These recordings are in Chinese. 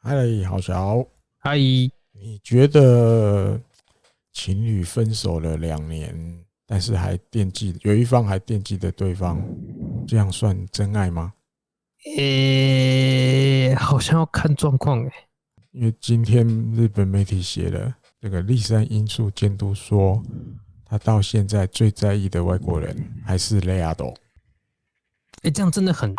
嗨，郝小，嗨，你觉得情侣分手了两年，但是还惦记，有一方还惦记着对方，这样算真爱吗？诶、欸，好像要看状况诶。因为今天日本媒体写了，这个立山因素监督说，他到现在最在意的外国人还是雷亚斗。诶，这样真的很。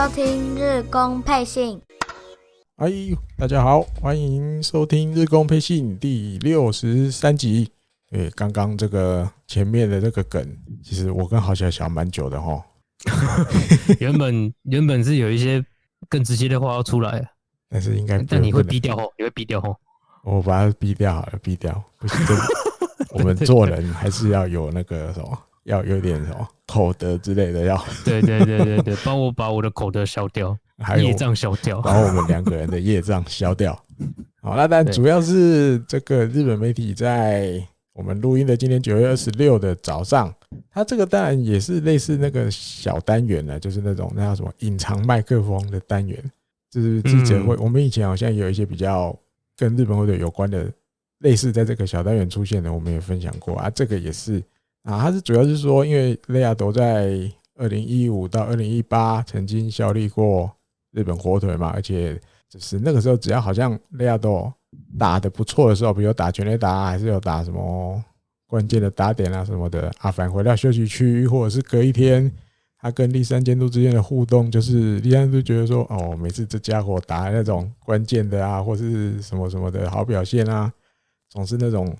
收听日工配信，哎呦，大家好，欢迎收听日工配信第六十三集。对，刚刚这个前面的这个梗，其实我跟郝小想蛮久的哈。原本 原本是有一些更直接的话要出来，但是应该，但你会逼掉吼，你会逼掉吼。我把它逼掉好了，逼掉不行。我们做人还是要有那个什么。要有点什么口德之类的，要对对对对对，帮我把我的口德消掉，还有业障消掉，把我们两个人的业障消掉。好，那但主要是这个日本媒体在我们录音的今天九月二十六的早上，它这个当然也是类似那个小单元呢，就是那种那叫什么隐藏麦克风的单元，就是记者会。我们以前好像有一些比较跟日本或者有关的，类似在这个小单元出现的，我们也分享过啊，这个也是。啊，他是主要是说，因为雷亚斗在二零一五到二零一八曾经效力过日本火腿嘛，而且就是那个时候，只要好像雷亚斗打得不错的时候，比如打全垒打，还是有打什么关键的打点啊什么的，啊，返回到休息区，或者是隔一天，他跟栗山监督之间的互动，就是栗山就觉得说，哦，每次这家伙打那种关键的啊，或是什么什么的好表现啊，总是那种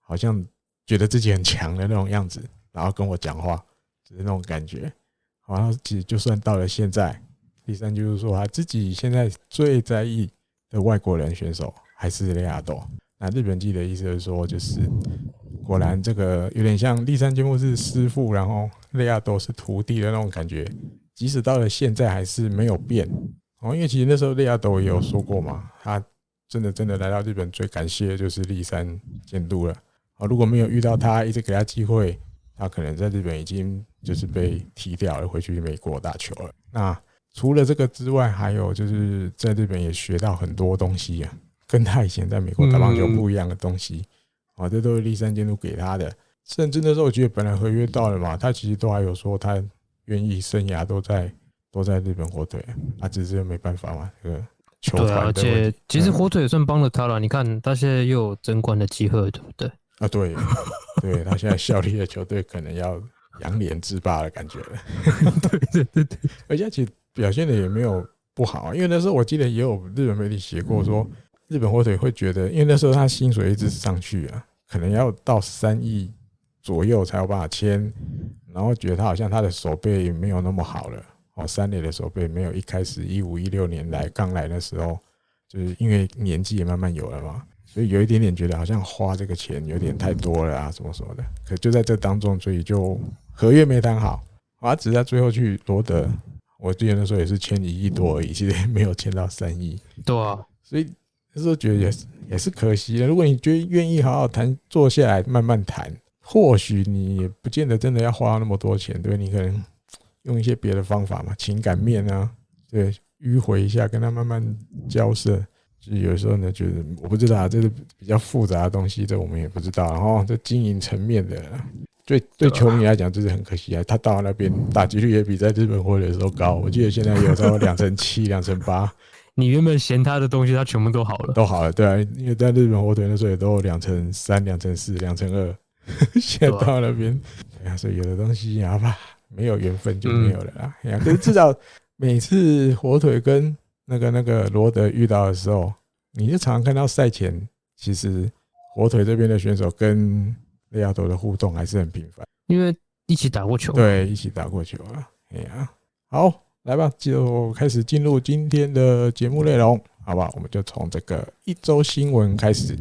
好像。觉得自己很强的那种样子，然后跟我讲话，就是那种感觉。好像其实就算到了现在，第三就是说他自己现在最在意的外国人选手还是雷亚斗。那日本记的意思是说，就是果然这个有点像立山监督是师傅，然后雷亚斗是徒弟的那种感觉。即使到了现在还是没有变哦，因为其实那时候雷亚斗也有说过嘛，他真的真的来到日本最感谢的就是立山监督了。啊，如果没有遇到他，一直给他机会，他可能在日本已经就是被踢掉了，回去美国打球了。那除了这个之外，还有就是在日本也学到很多东西啊，跟他以前在美国打棒球不一样的东西。啊，这都是立山监督给他的。甚至那时候我觉得本来合约到了嘛，他其实都还有说他愿意生涯都在都在日本火腿，啊，只是没办法嘛，这个球团。对，而且其实火腿也算帮了他了。你看他现在又有争冠的机会，对不对？啊，对，对他现在效力的球队可能要扬脸自霸的感觉了。对对对对，而且其实表现的也没有不好，因为那时候我记得也有日本媒体写过说，日本火腿会觉得，因为那时候他薪水一直上去啊，可能要到三亿左右才有办法签，然后觉得他好像他的手背没有那么好了，哦，三垒的手背没有一开始一五一六年来刚来的时候，就是因为年纪也慢慢有了嘛。所以有一点点觉得好像花这个钱有点太多了啊，什么什么的。可就在这当中，所以就合约没谈好，啊，只在最后去罗德。我之前的时候也是签一亿多而已，其实也没有签到三亿。对啊，所以那时候觉得也是也是可惜的。如果你觉得愿意好好谈，坐下来慢慢谈，或许你也不见得真的要花那么多钱，对，你可能用一些别的方法嘛，情感面啊，对，迂回一下，跟他慢慢交涉。就有时候呢，觉得我不知道，这是比较复杂的东西，这我们也不知道。然后这经营层面的，对对球迷来讲，这是很可惜啊。他到那边打击率也比在日本火腿的时候高，我记得现在有时候两成七、两成八。你原本嫌他的东西，他全部都好了，都好了，对啊。因为在日本火腿那时候也都有两成三、两成四、两成二，现在到那边，哎呀，所以有的东西好吧，没有缘分就没有了啦。哎呀，可是至少每次火腿跟那个那个罗德遇到的时候，你就常常看到赛前，其实火腿这边的选手跟雷亚多的互动还是很频繁，因为一起打过球。对，一起打过球啊。哎呀，好，来吧，就开始进入今天的节目内容，好吧？我们就从这个一周新闻开始。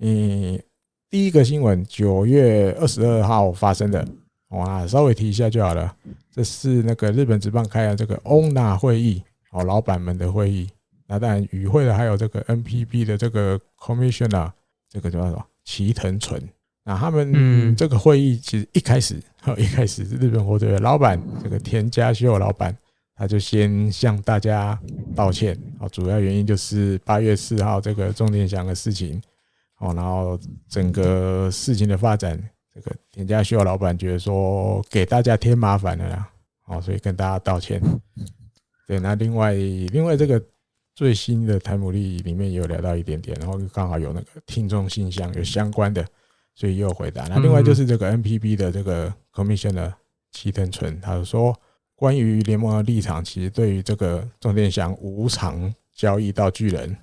嗯，第一个新闻，九月二十二号发生的，哇，稍微提一下就好了。这是那个日本职棒开的这个 OWNA 会议。哦，老板们的会议，那当然与会的还有这个 NPB 的这个 Commissioner 这个叫什么？齐藤纯。那他们这个会议其实一开始，一开始日本火腿的老板这个田家秀老板，他就先向大家道歉。啊，主要原因就是八月四号这个重点祥的事情。哦，然后整个事情的发展，这个田家秀老板觉得说给大家添麻烦了啦，哦，所以跟大家道歉。对，那另外另外这个最新的台姆利里面也有聊到一点点，然后刚好有那个听众信箱有相关的。所以也有回答。那另外就是这个 NPB 的这个 Commissioner 齐藤纯，他说关于联盟的立场，其实对于这个种田翔无偿交易到巨人，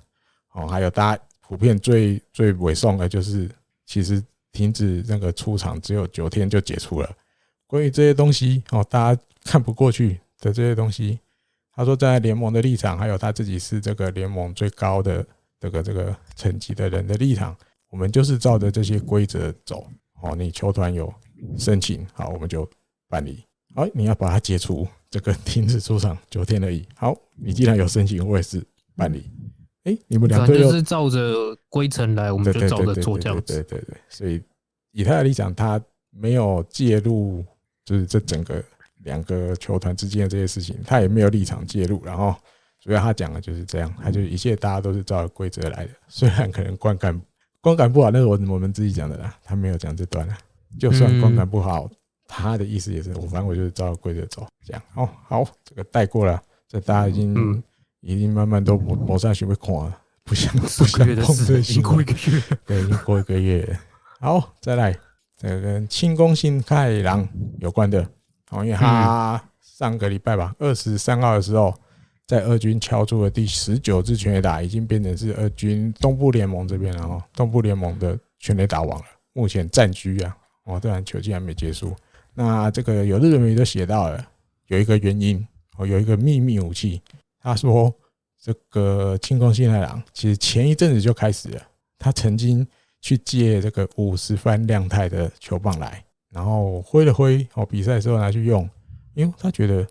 哦，还有大家普遍最最委送的就是，其实停止那个出场只有九天就解除了。关于这些东西，哦，大家看不过去的这些东西，他说在联盟的立场，还有他自己是这个联盟最高的这个这个层级的人的立场。我们就是照着这些规则走，哦，你球团有申请，好，我们就办理。好，你要把它解除，这个停止出场九天而已。好，你既然有申请，我也是办理。哎，你们两队就是照着规程来，我们就照着做这样子。对对对，所以以他的立场，他没有介入，就是这整个两个球团之间的这些事情，他也没有立场介入。然后主要他讲的就是这样，他就一切大家都是照着规则来的，虽然可能观感。观感不好，那是我我们自己讲的啦，他没有讲这段啦。就算观感不好，他的意思也是我，反正我就是照规则走，这样哦。好，这个带过了，这大家已经已经慢慢都磨磨上去会看了，不想不想碰这些。过一个月，对，已经过一个月。好，再来这个跟清宫幸太郎有关的，哦，因为他上个礼拜吧，二十三号的时候。在二军敲出了第十九支全垒打，已经变成是二军东部联盟这边了哦，东部联盟的全垒打王了，目前占据啊，哦，当然球季还没结束。那这个有日本媒体都写到了，有一个原因哦，有一个秘密武器。他说，这个清宫信太郎其实前一阵子就开始了，他曾经去借这个五十番亮太的球棒来，然后挥了挥哦，比赛的时候拿去用，因为他觉得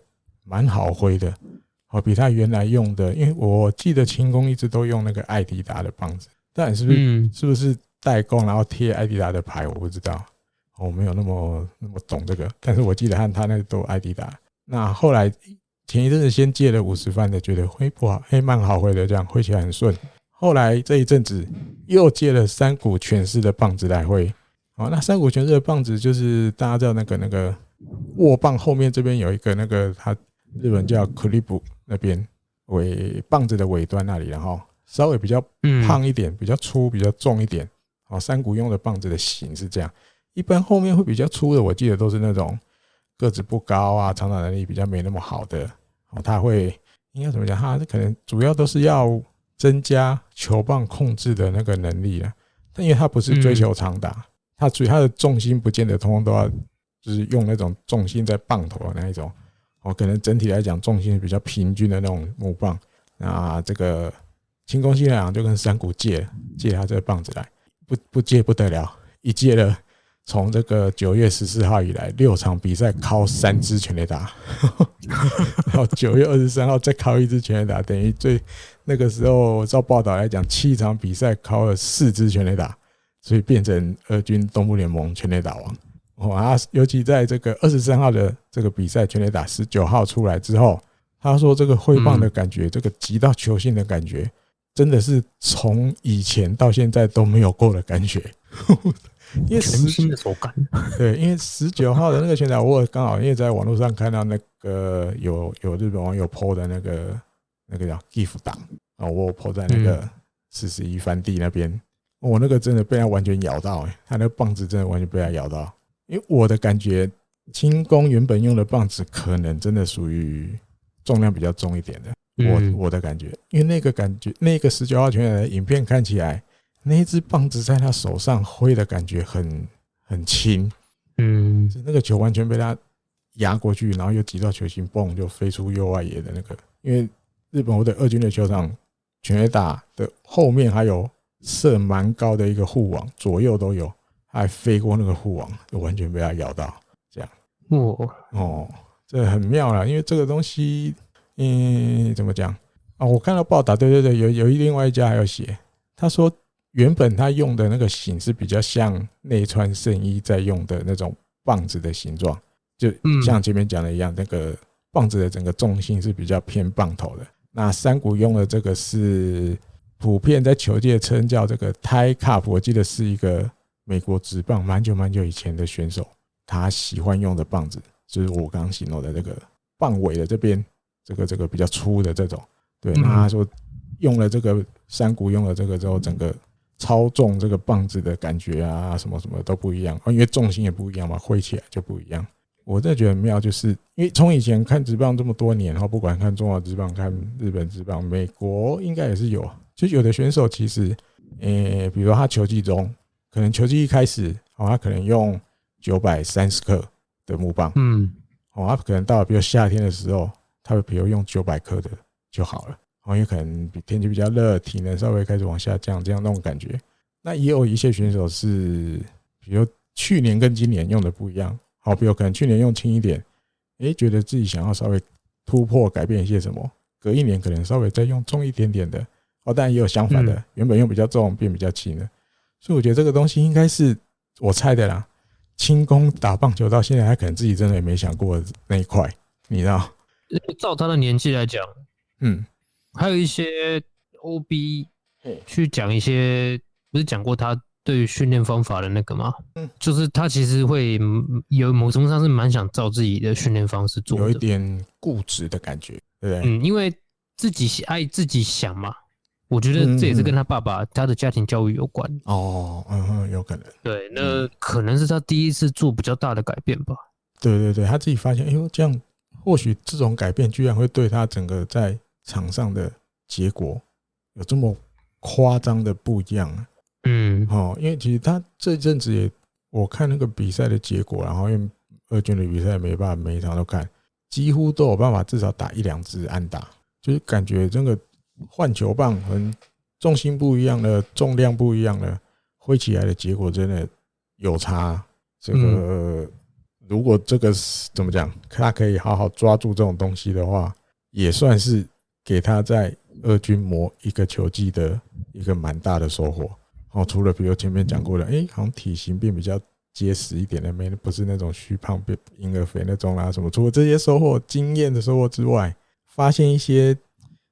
蛮好挥的。哦，比他原来用的，因为我记得轻功一直都用那个艾迪达的棒子，但是不是是不是代工，然后贴艾迪达的牌，我不知道，我没有那么那么懂这个。但是我记得和他那个都艾迪达。那后来前一阵子先借了五十番的，觉得挥不好，嘿，蛮好挥的，这样挥起来很顺。后来这一阵子又借了三股全司的棒子来挥。哦，那三谷全司的棒子就是大家知道那个那个握棒后面这边有一个那个，它日本叫 clip。那边尾棒子的尾端那里，然后稍微比较胖一点，比较粗，比较重一点。哦，三股用的棒子的型是这样。一般后面会比较粗的，我记得都是那种个子不高啊，长打能力比较没那么好的。哦，他会应该怎么讲？他可能主要都是要增加球棒控制的那个能力啊。但因为他不是追求长打，他所以他的重心不见得通通都要就是用那种重心在棒头的那一种。哦，可能整体来讲重心比较平均的那种木棒，那这个清宫幸太郎就跟山谷借借他这个棒子来，不不借不得了，一借了，从这个九月十四号以来六场比赛敲三支全垒打，然后九月二十三号再敲一支全垒打，等于最那个时候照报道来讲，七场比赛敲了四支全垒打，所以变成俄军东部联盟全垒打王。哦啊，尤其在这个二十三号的这个比赛全垒打十九号出来之后，他说这个挥棒的感觉，这个击到球心的感觉，真的是从以前到现在都没有过的感觉。因为全新的手感。对，因为十九号的那个全垒打，我刚好因为在网络上看到那个有有日本网友 po 的那个那个叫 GIF 档啊，我 po 在那个四十一番地那边，我那个真的被他完全咬到，哎，他那个棒子真的完全被他咬到。因为我的感觉，轻功原本用的棒子可能真的属于重量比较重一点的。我我的感觉，因为那个感觉，那个十九号球员的影片看起来，那一只棒子在他手上挥的感觉很很轻，嗯，那个球完全被他压过去，然后又挤到球心，嘣就飞出右外野的那个。因为日本我的二军的球场全垒打的后面还有设蛮高的一个护网，左右都有。还飞过那个护网，就完全被它咬到，这样。哦哦，这很妙了，因为这个东西，嗯，怎么讲啊？我看到报道，对对对，有有一另外一家还有写，他说原本他用的那个型是比较像内穿圣衣在用的那种棒子的形状，就像前面讲的一样，那个棒子的整个重心是比较偏棒头的。那山谷用的这个是普遍在球界称叫这个 Tie Cup，我记得是一个美国职棒蛮久蛮久以前的选手，他喜欢用的棒子，就是我刚刚形容的这个棒尾的这边，这个这个比较粗的这种。对，那他说用了这个山谷用了这个之后，整个操纵这个棒子的感觉啊，什么什么都不一样，因为重心也不一样嘛，挥起来就不一样。我真的觉得很妙，就是因为从以前看职棒这么多年，然后不管看中华职棒、看日本职棒、美国应该也是有，就有的选手其实，诶，比如说他球技中，可能球技一开始，哦，他可能用九百三十克的木棒，嗯，哦，他可能到了比如夏天的时候，他会比如用九百克的。就好了，哦，因为可能比天气比较热，体能稍微开始往下降，这样那种感觉。那也有一些选手是，比如去年跟今年用的不一样，好，比如可能去年用轻一点，诶，觉得自己想要稍微突破改变一些什么，隔一年可能稍微再用重一点点的，哦，当然也有相反的，原本用比较重变比较轻的。所以我觉得这个东西应该是我猜的啦。轻功打棒球到现在，他可能自己真的也没想过那一块，你知道？照他的年纪来讲。嗯，还有一些 OB 去讲一些，不是讲过他对于训练方法的那个吗？嗯，就是他其实会有某种程度上是蛮想照自己的训练方式做，有一点固执的感觉，对不对？嗯，因为自己爱自己想嘛，我觉得这也是跟他爸爸他的家庭教育有关。哦，嗯哼，有可能。对，那可能是他第一次做比较大的改变吧。对对对，他自己发现，哎呦，这样或许这种改变居然会对他整个在场上的结果有这么夸张的不一样？嗯，哦，因为其实他这阵子也，我看那个比赛的结果，然后因为二军的比赛没办法每一场都看，几乎都有办法至少打一两支安打，就是感觉这个换球棒和重心不一样的，重量不一样的，挥起来的结果真的有差。这个如果这个是怎么讲，他可以好好抓住这种东西的话，也算是。给他在二军磨一个球技的一个蛮大的收获哦，除了比如前面讲过的，哎，好像体型变比较结实一点的，没不是那种虚胖变婴儿肥那种啦什么。除了这些收获、经验的收获之外，发现一些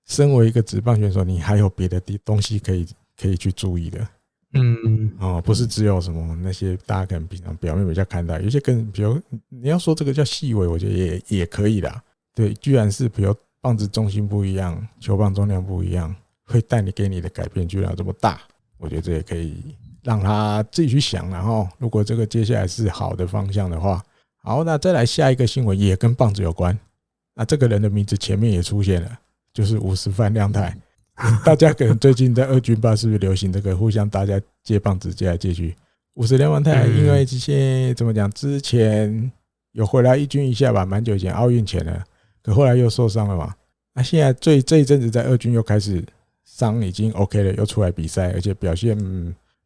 身为一个职棒选手，你还有别的地东西可以可以去注意的。嗯，哦，不是只有什么那些大家可能平常表面比较看到，有些更比如你要说这个叫细微，我觉得也也可以啦。对，居然是比如。棒子重心不一样，球棒重量不一样，会带你给你的改变居然这么大，我觉得这也可以让他自己去想。然后，如果这个接下来是好的方向的话，好，那再来下一个新闻也跟棒子有关。那这个人的名字前面也出现了，就是五十番亮太。大家可能最近在二军吧，是不是流行这个互相大家接棒子接来接去？五十亮太因为这些怎么讲，之前有回来一军一下吧，蛮久以前奥运前了。可后来又受伤了嘛？那现在最这一阵子在二军又开始伤已经 OK 了，又出来比赛，而且表现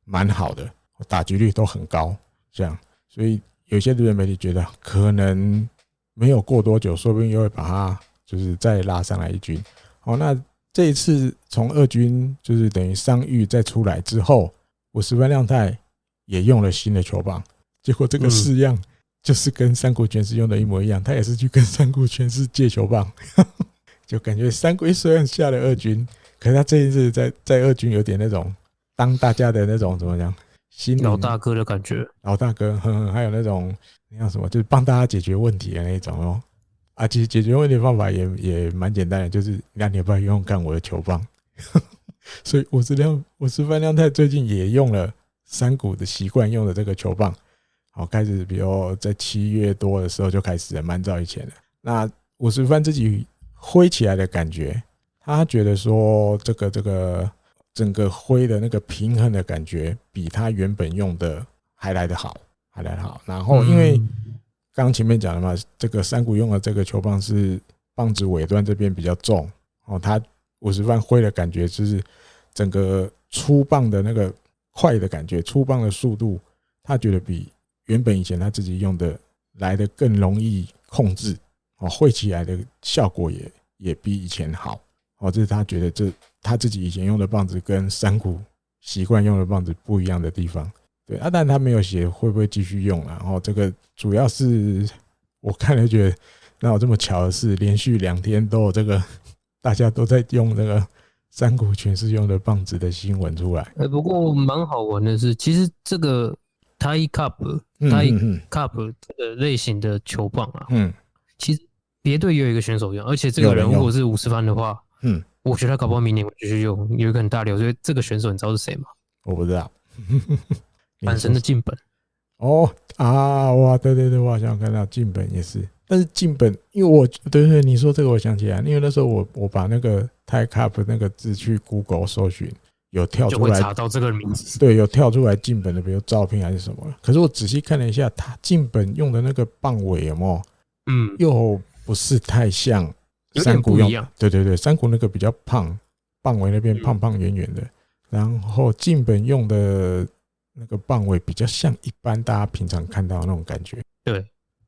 蛮好的，打击率都很高。这样，所以有些日本媒体觉得可能没有过多久，说不定又会把他就是再拉上来一军。哦，那这一次从二军就是等于伤愈再出来之后，我十分亮太也用了新的球棒，结果这个式样。就是跟山谷拳士用的一模一样，他也是去跟山谷拳士借球棒，就感觉三国虽然下了二军，可是他这一次在在二军有点那种当大家的那种怎么讲，新老大哥的感觉，老大哥，呵呵，还有那种那叫什么，就是帮大家解决问题的那种哦。啊，其实解决问题方法也也蛮简单的，就是让你要不要用干我的球棒。所以我是亮我是范亮太最近也用了山谷的习惯用的这个球棒。好，开始，比如在七月多的时候就开始了，蛮早以前的。那我是范自己挥起来的感觉，他觉得说这个这个整个挥的那个平衡的感觉，比他原本用的还来得好，还来得好。然后因为刚前面讲了嘛，这个山谷用的这个球棒是棒子尾端这边比较重，哦，他五十番挥的感觉就是整个出棒的那个快的感觉，出棒的速度，他觉得比。原本以前他自己用的来的更容易控制哦，挥起来的效果也也比以前好哦。这是他觉得这他自己以前用的棒子跟山谷习惯用的棒子不一样的地方。对啊，但他没有写会不会继续用，然后这个主要是我看了觉得，哪有这么巧的是，连续两天都有这个大家都在用那个三股全是用的棒子的新闻出来。哎，不过蛮好玩的是，其实这个 Tie Cup Tie Cup 这个类型的球棒啊，嗯，其实别队也有一个选手用，而且这个人如果是五十番的话，嗯，我觉得他搞不好明年会继续用，有一个很大流。所以这个选手你知道是谁吗？我不知道。阪神的近本哦啊哇对对对，我好像看到近本也是，但是近本因为我对对你说这个我想起来，因为那时候我我把那个 Tie Cup 那个字去 Google 搜寻，有跳出来查到这个名字，对，有跳出来近本的，比如照片还是什么。可是我仔细看了一下，他近本用的那个棒尾有没有？嗯，又不是太像山谷用，对对对，山谷那个比较胖，棒尾那边胖胖圆圆的，然后近本用的。那个棒尾比较像一般大家平常看到的那种感觉，对，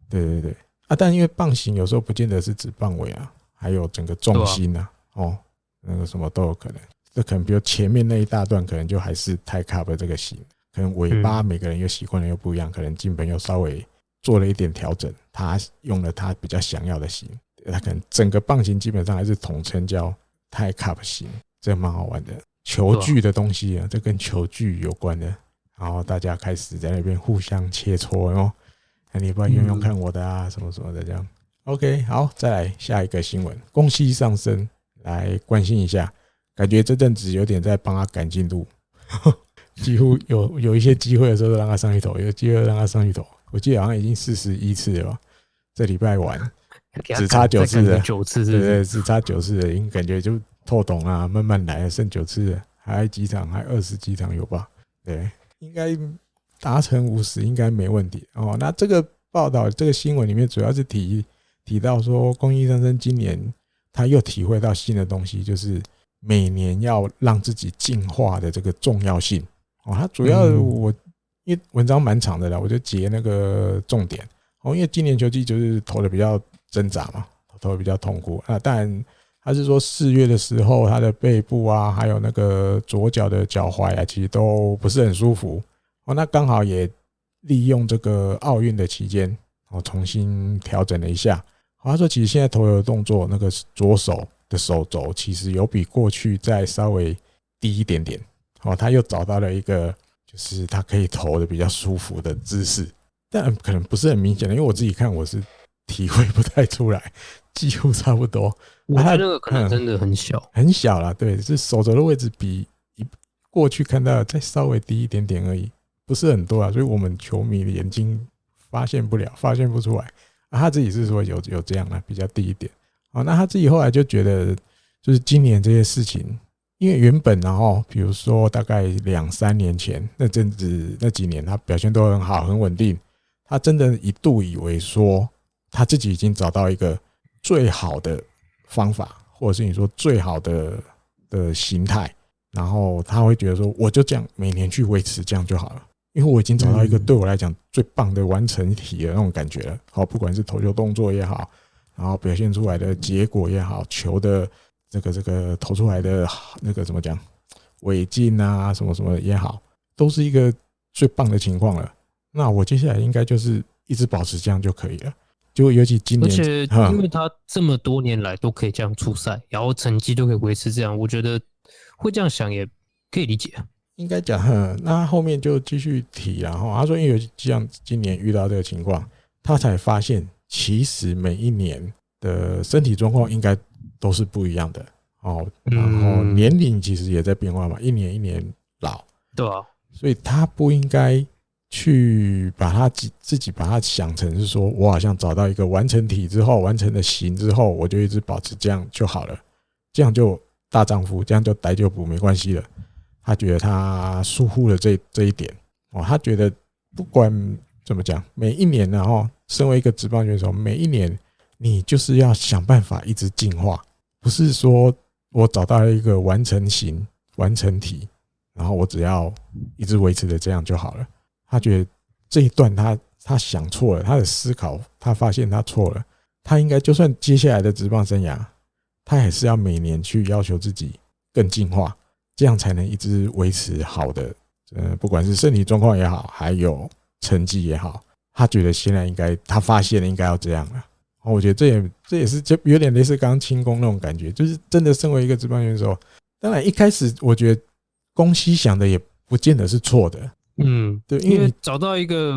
对对对啊！但因为棒型有时候不见得是指棒尾啊，还有整个重心啊，哦，那个什么都有可能。这可能比如前面那一大段可能就还是 Tie Cup 的这个型，可能尾巴每个人又习惯的又不一样，可能近本又稍微做了一点调整，他用了他比较想要的型，他可能整个棒型基本上还是统称叫 Tie Cup 型，这蛮好玩的。球具的东西啊，这跟球具有关的。然后大家开始在那边互相切磋哦，那你不要用用看我的啊，什么什么的这样。OK，好，再来下一个新闻，宫西尚生来关心一下，感觉这阵子有点在帮他赶进度，几乎有有一些机会的时候都让他上一头，有机会让他上一头。我记得好像已经四十一次了吧，这礼拜完只差九次了，九次对对，只差九次了，已经感觉就透懂啊，慢慢来，剩九次了，还几场，还二十几场有吧？对。应该达成五十应该没问题哦。那这个报道这个新闻里面主要是提提到说，宫西尚生今年他又体会到新的东西，就是每年要让自己进化的这个重要性哦。他主要我因为文章蛮长的了，我就截那个重点哦。因为今年球季就是投的比较挣扎嘛，投的比较痛苦啊。但他是说四月的时候，他的背部啊，还有那个左脚的脚踝啊，其实都不是很舒服哦。那刚好也利用这个奥运的期间，哦，重新调整了一下。他说，其实现在投球的动作，那个左手的手肘其实有比过去再稍微低一点点。哦，他又找到了一个，就是他可以投的比较舒服的姿势，但可能不是很明显的，因为我自己看我是体 会不太出来。几乎差不多，我觉得那个可能真的很小，嗯、很小啦。对，是手肘的位置比一过去看到的再稍微低一点点而已，不是很多啊。所以我们球迷的眼睛发现不了，发现不出来。啊，他自己是说有有这样的比较低一点。啊，那他自己后来就觉得，就是今年这些事情，因为原本然后比如说大概两三年前那阵子那几年，他表现都很好，很稳定。他真的一度以为说他自己已经找到一个。最好的方法，或者是你说最好的的形态，然后他会觉得说，我就这样每年去维持这样就好了，因为我已经找到一个对我来讲最棒的完成体的那种感觉了。好，不管是投球动作也好，然后表现出来的结果也好，球的这个这个投出来的那个怎么讲，尾劲啊什么什么也好，都是一个最棒的情况了。那我接下来应该就是一直保持这样就可以了。就尤其今年，而且因为他这么多年来都可以这样出赛，然后成绩都可以维持这样，我觉得会这样想也可以理解。应该讲，那后面就继续提，然后他说，因为像今年遇到这个情况，他才发现其实每一年的身体状况应该都是不一样的哦，然后年龄其实也在变化嘛，一年一年老，对啊，所以他不应该。去把他自自己把他想成是说，我好像找到一个完成体之后，完成的型之后，我就一直保持这样就好了，这样就大丈夫，这样就逮就补没关系了。他觉得他疏忽了这这一点哦，他觉得不管怎么讲，每一年然后身为一个职棒选手，每一年你就是要想办法一直进化，不是说我找到一个完成型、完成体，然后我只要一直维持的这样就好了。他觉得这一段他他想错了，他的思考他发现他错了，他应该就算接下来的职棒生涯，他还是要每年去要求自己更进化，这样才能一直维持好的，呃，不管是身体状况也好，还有成绩也好，他觉得现在应该，他发现了应该要这样了。我觉得这也这也是就有点类似刚刚轻功那种感觉，就是真的身为一个职棒选手，当然一开始我觉得宫西想的也不见得是错的，嗯，对，因为找到一个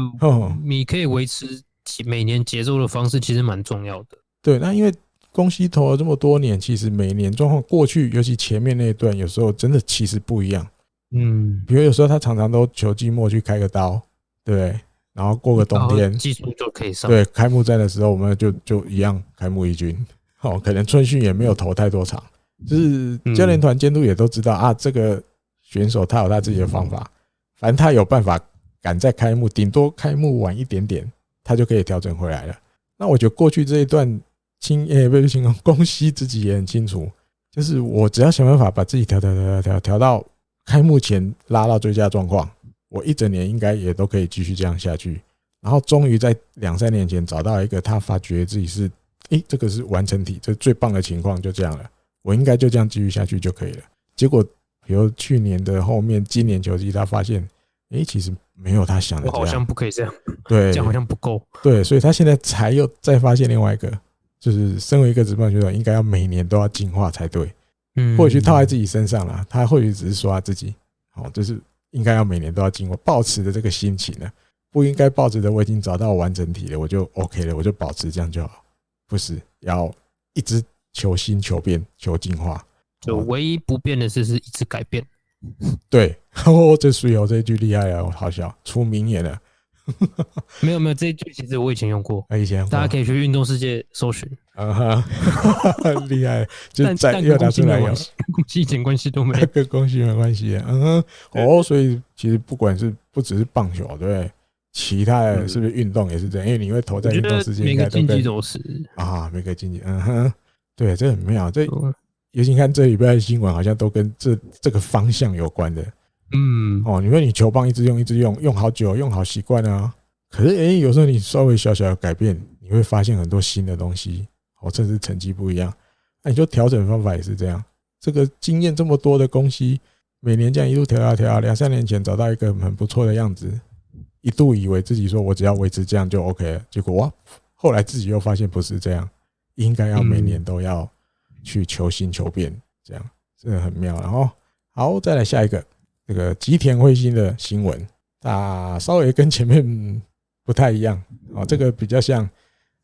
你可以维持每年节奏的方式，其实蛮重要的。对，那因为公西投了这么多年，其实每年状况过去，尤其前面那一段，有时候真的其实不一样。嗯，比如有时候他常常都求季末去开个刀，对。然后过个冬天，技术就可以上。对，开幕战的时候，我们就就一样开幕一军。哦，可能春训也没有投太多场，就是教练团监督也都知道啊，这个选手他有他自己的方法，反正他有办法赶在开幕，顶多开幕晚一点点，他就可以调整回来了。那我觉得过去这一段清诶，不是清宫，宫西自己也很清楚，就是我只要想办法把自己调调调调调调到开幕前拉到最佳状况。我一整年应该也都可以继续这样下去，然后终于在两三年前找到一个他发觉自己是，诶，这个是完成体，这最棒的情况就这样了，我应该就这样继续下去就可以了。结果，比如去年的后面，今年球季他发现，诶，其实没有他想的这样，好像不可以这样，对，这样好像不够，对，所以他现在才又再发现另外一个，就是身为一个职棒选手，应该要每年都要进化才对，嗯，或许套在自己身上了，他或许只是说他自己，好，就是。应该要每年都要进化，保持的这个心情呢，不应该抱持的我已经找到完整体了，我就 OK 了，我就保持这样就好。不是要一直求新、求变、求进化。就唯一不变的是，是一直改变。对，哦，这水友这一句厉害啊，好笑，出名言了。没有没有，这一句其实我以前用过，以前大家可以去运动世界搜寻。啊哈，厉害，但但跟宫西没关系，跟宫西一点关系都没有，跟宫西没关系。嗯哼，哦，所以其实不管是不只是棒球，对不对？其他的是不是运动也是这样？因为你会投在运动世界，每个竞技都是啊，每个竞技，嗯哼，对，这很妙。这尤其看这礼拜的新闻，好像都跟这这个方向有关的。嗯，哦，你说你球棒一直用，一直用，用好久，用好习惯了啊。可是，诶，有时候你稍微小小的改变，你会发现很多新的东西，哦，甚至成绩不一样。那你就调整方法也是这样。这个经验这么多的东西，每年这样一路调啊调啊，两三年前找到一个很不错的样子，一度以为自己说我只要维持这样就 OK 了，结果哇，后来自己又发现不是这样，应该要每年都要去求新求变，这样真的很妙。然后，好，再来下一个。这个吉田辉星的新闻，啊，稍微跟前面不太一样啊。这个比较像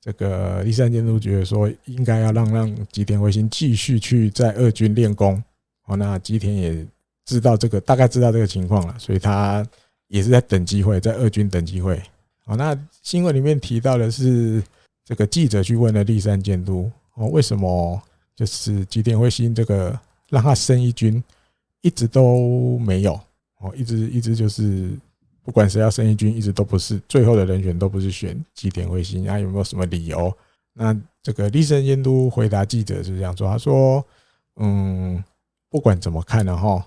这个立山监督觉得说，应该要让让吉田辉星继续去在二军练功。哦，那吉田也知道这个，大概知道这个情况了，所以他也是在等机会，在二军等机会。哦，那新闻里面提到的是，这个记者去问了立山监督，哦，为什么就是吉田惠心这个让他升一军？一直都没有哦，一直一直就是，不管谁要升一军，一直都不是最后的人选，都不是选吉田辉星啊？有没有什么理由？那这个立山监督回答记者是这样说：他说，嗯，不管怎么看呢，哈，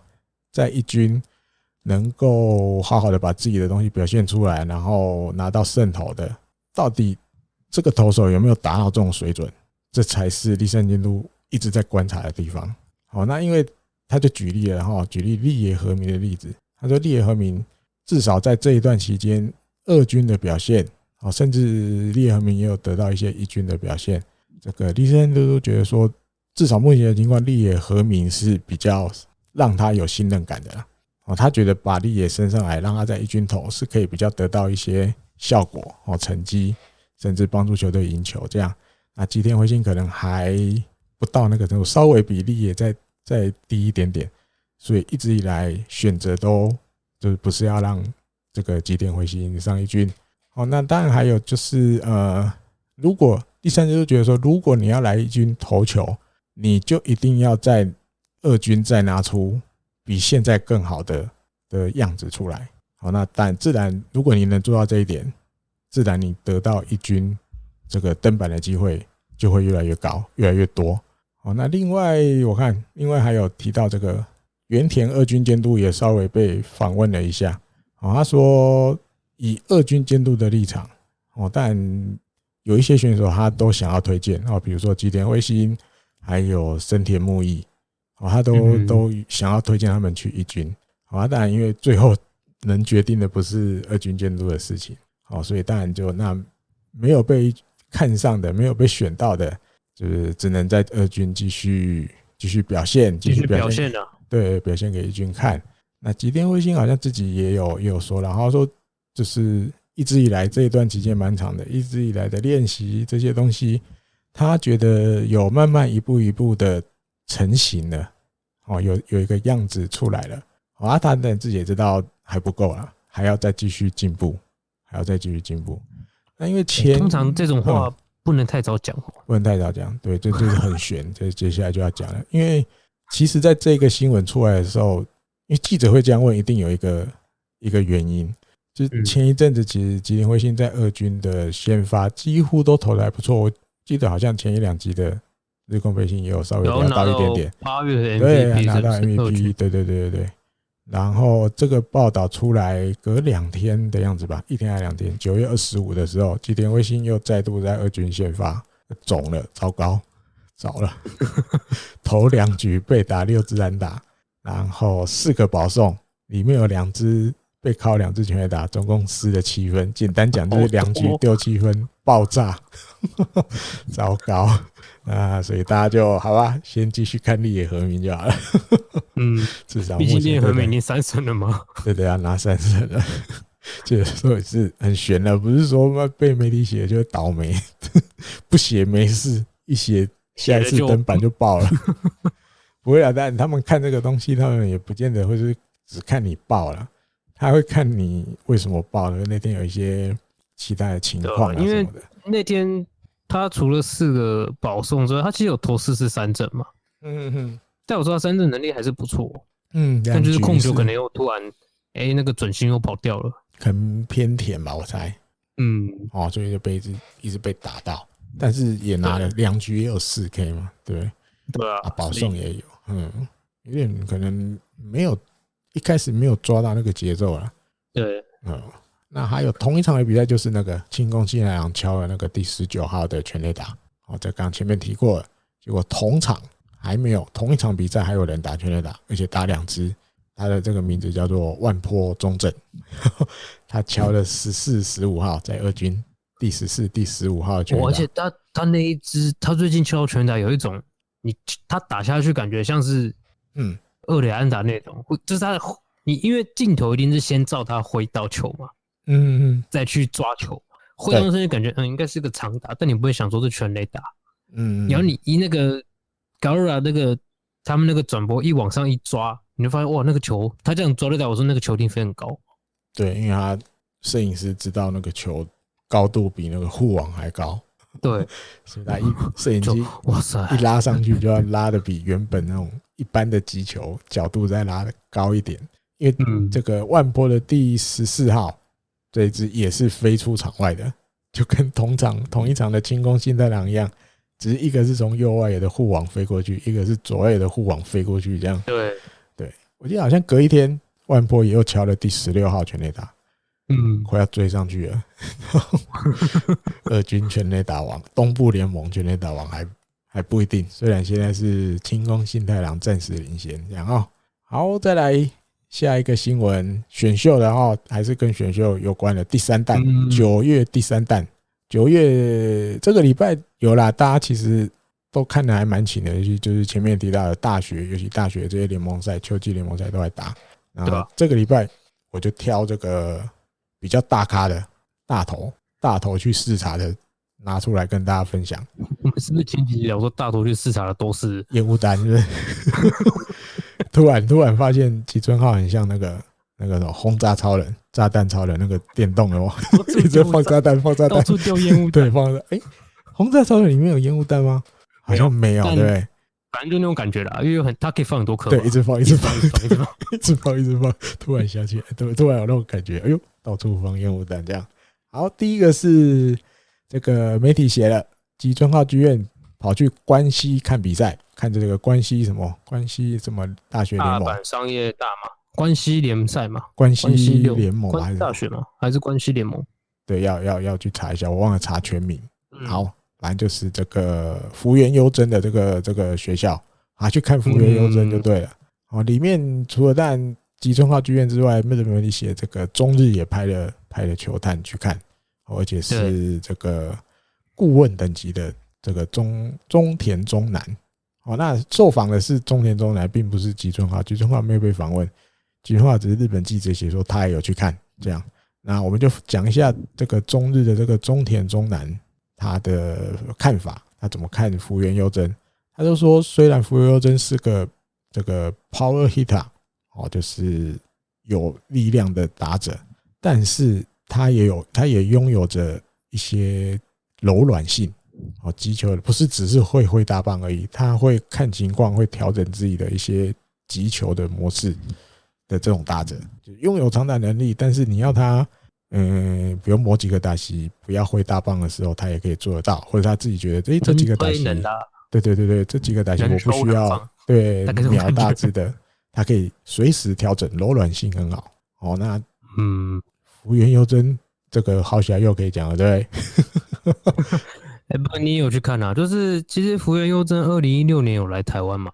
在一军能够好好的把自己的东西表现出来，然后拿到胜投的，到底这个投手有没有达到这种水准？这才是立山监督一直在观察的地方。好，那因为。他就举例了哈，举例立野和明的例子。他说，立野和明至少在这一段期间，二军的表现啊，甚至立野和明也有得到一些一军的表现。这个立山都都觉得说，至少目前的情况，立野和明是比较让他有信任感的啦。哦，他觉得把立野升上来，让他在一军投是可以比较得到一些效果哦，成绩，甚至帮助球队赢球这样。那吉田辉星可能还不到那个程度，稍微比例也在。再低一点点，所以一直以来选择都就是不是要让这个吉田辉星上一军。好，那当然还有就是呃，如果第三就是觉得说，如果你要来一军投球，你就一定要在二军再拿出比现在更好的的样子出来。好，那但自然如果你能做到这一点，自然你得到一军这个登板的机会就会越来越高，越来越多。哦，那另外我看，另外还有提到这个原田二军监督也稍微被访问了一下。哦，他说以二军监督的立场，哦，但有一些选手他都想要推荐哦，比如说吉田辉星，还有森田木义。哦，他都都想要推荐他们去一军。好，当然因为最后能决定的不是二军监督的事情，哦，所以当然就那没有被看上的，没有被选到的，就是只能在二军继续继续表现，继续表现的，对，表现给一军看。那吉田辉星好像自己也有也有说，然后说就是一直以来这一段期间蛮长的，一直以来的练习这些东西，他觉得有慢慢一步一步的成型了，哦，有有一个样子出来了。啊，他但自己也知道还不够了，还要再继续进步，还要再继续进步。那因为前通常这种话不能太早讲，不能太早讲，对，这就是很悬。这接下来就要讲了，因为其实在这个新闻出来的时候。因为记者会这样问，一定有一个一个原因。就前一阵子，其实吉林辉星在二军的先发几乎都投的还不错。我记得好像前一两集的日空飞信也有稍微聊到一点点。八月对，拿到 MVP，对对对对对。然后这个报道出来隔两天的样子吧，一天还两天。九月二十五的时候，吉田卫星又再度在二军先发，肿了，糟糕，糟了，头两局被打六支安打。然后四个保送，里面有两只被靠，两只全垒打，总共失了七分。简单讲就是两局丢七分，爆炸，糟糕啊！所以大家就好吧，先继续看立野和明就好了。嗯，至少毕竟立野和明已经三胜了吗？对对啊，拿三胜了，这说也是很悬的，不是说被媒体写就倒霉，不写没事，一写下一次登板就爆了。不会啊，但他们看这个东西，他们也不见得会是只看你爆了，他会看你为什么爆了。那天有一些其他的情况啊，因为那天他除了四个保送之外，他其实有投四次三振嘛。嗯哼，但我说他三振能力还是不错。嗯，但就是控球可能又突然，哎，那个准心又跑掉了，可能偏甜吧，我猜。嗯，哦，所以就被一直一直被打到，但是也拿了两局也有四 K 嘛，对。对啊，保送也有，嗯，有点可能没有一开始没有抓到那个节奏了。对，嗯，那还有同一场的比赛，就是那个清宫幸太郎敲了那个第十九号的全垒打。哦，在刚前面提过了，结果同场还没有同一场比赛还有人打全垒打，而且打两支。他的这个名字叫做万坡中正，他敲了十四、十五号在二军第十四、第十五号全垒打。而且他他那一支，他最近敲全垒打有一种。你他打下去感觉像是，嗯，二垒安打那种，就是他的你因为镜头一定是先照他挥到球嘛，嗯嗯，再去抓球，挥动身就感觉嗯应该是个长打，但你不会想说是全垒打，嗯，然后你一那个 Galera 那个他们那个转播一往上一抓，你就发现哇那个球他这样抓得到，我说那个球一定飞很高，对，因为他摄影师知道那个球高度比那个护网还高。对，所以他一摄影机哇塞。一拉上去就要拉的比原本那种一般的击球角度再拉的高一点，因为这个万波的第十四号这一支也是飞出场外的，就跟同场同一场的清宫新太郎一样，只是一个是从右外野的护网飞过去，一个是左外野的护网飞过去，这样。对，对我记得好像隔一天万波也又敲了第十六号全垒打。嗯，快要追上去了。二军全垒打王，东部联盟全垒打王还还不一定。虽然现在是清宫新太郎暂时领先，这样哦。好，再来下一个新闻，选秀的话还是跟选秀有关的。第三弹，九月第三弹，九月这个礼拜有啦。大家其实都看得还蛮勤的，就是前面提到的大学，尤其大学这些联盟赛、秋季联盟赛都在打。然后这个礼拜我就挑这个。比较大咖的大头，大头去视察的，拿出来跟大家分享。我 们是不是前几集聊说大头去视察的都是烟雾弹？是不是？突然突然发现吉村浩很像那个那个什么轰炸超人、炸弹超人那个电动的哦，一直放炸弹、放炸弹，到处丢烟雾弹。对，放炸。哎，轰炸超人里面有烟雾弹吗？好像没有，对不对？反正就那种感觉啦，因为很，它可以放很多颗，对，一直放，一直放，一直放，一直放，一直放。突然想起来，突突然有那种感觉，哎呦！到处放烟雾弹，这样好。第一个是这个媒体写了，吉村浩剧院跑去关西看比赛，看着这个关西什么关西什么大学联盟，大阪商业大嘛，关西联赛嘛，关西联盟还是？大学嘛，还是关西联盟？对，要要要去查一下，我忘了查全名。好，反正就是这个福原优真的这个这个学校，啊，去看福原优真就对了。哦，里面除了但吉村话剧院之外，日本媒体写这个中日也拍了拍了球探去看，而且是这个顾问等级的这个中中田中南。哦，那受访的是中田中南，并不是吉村话，吉村话没有被访问，吉村话只是日本记者写说他也有去看这样。那我们就讲一下这个中日的这个中田中南他的看法，他怎么看福原优真？他就说，虽然福原优真是个这个 power hitter，哦，就是有力量的打者，但是他也有，他也拥有着一些柔软性，哦，击球不是只是会挥大棒而已，他会看情况，会调整自己的一些击球的模式。的这种打者，就拥有长打能力，但是你要他，嗯，比如某几个打席不要挥大棒的时候，他也可以做得到，或者他自己觉得，哎，这几个打席，对对对对，这几个打席我不需要，对，秒大致的，他可以随时调整，柔软性很好。哦，那嗯，福原优真这个好起来又可以讲了，对。哎，不，你有去看啊？就是其实福原优真二零一六年有来台湾嘛？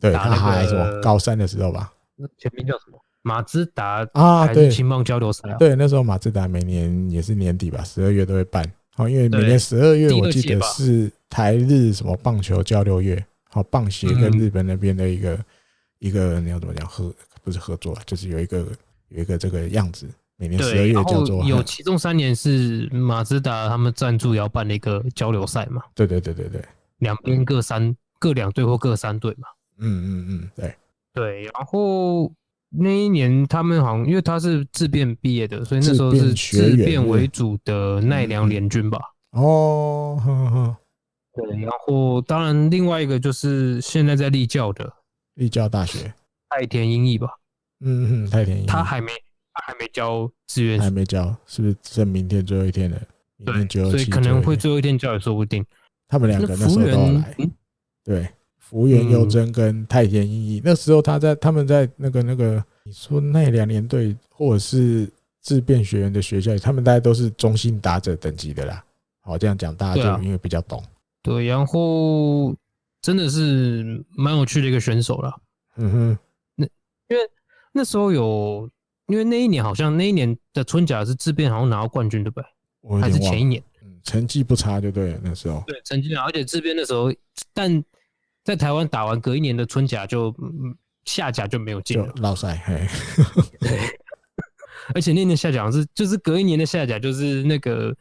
对，他还什么高三的时候吧。那前面叫什么？马自达啊，对，青棒交流赛啊。对，那时候马自达每年也是年底吧，十二月都会办。好，因为每年十二月我记得是台日什么棒球交流月，好，棒协跟日本那边的一个一个你要怎么讲合不是合作，就是有一个有一个这个样子。每年十二月叫做有其中三年是马自达他们赞助要办的一个交流赛嘛？对对对对对，两边各三各两队或各三队嘛？嗯嗯嗯，对。对，然后那一年他们好像因为他是自辩毕业的，所以那时候是自辩为主的奈良联军吧。哦，呵呵，对，然后当然另外一个就是现在在立教的立教大学太田英义吧。嗯嗯，太田英义，他还没他还没交志愿，还没交，是不是剩明天最后一天了？天对，所以可能会最后一天交也说不定。他们两个那时候都要来，对。福原优真跟太田英一，那时候他在他们在那个那个你说那两年队或者是自辩学员的学校，他们大家都是中心打者等级的啦。好，这样讲大家就因为比较懂。对，然后真的是蛮有趣的一个选手了。嗯哼，那因为那时候有，因为那一年好像那一年的春甲是自辩好像拿到冠军，对不对？还是前一年？嗯，成绩不差就对了，那时候。对，成绩好，而且自辩那时候，但。在台湾打完隔一年的春甲就下甲就没有进了，老赛嘿，对，而且那年下甲是就是隔一年的下甲就是那个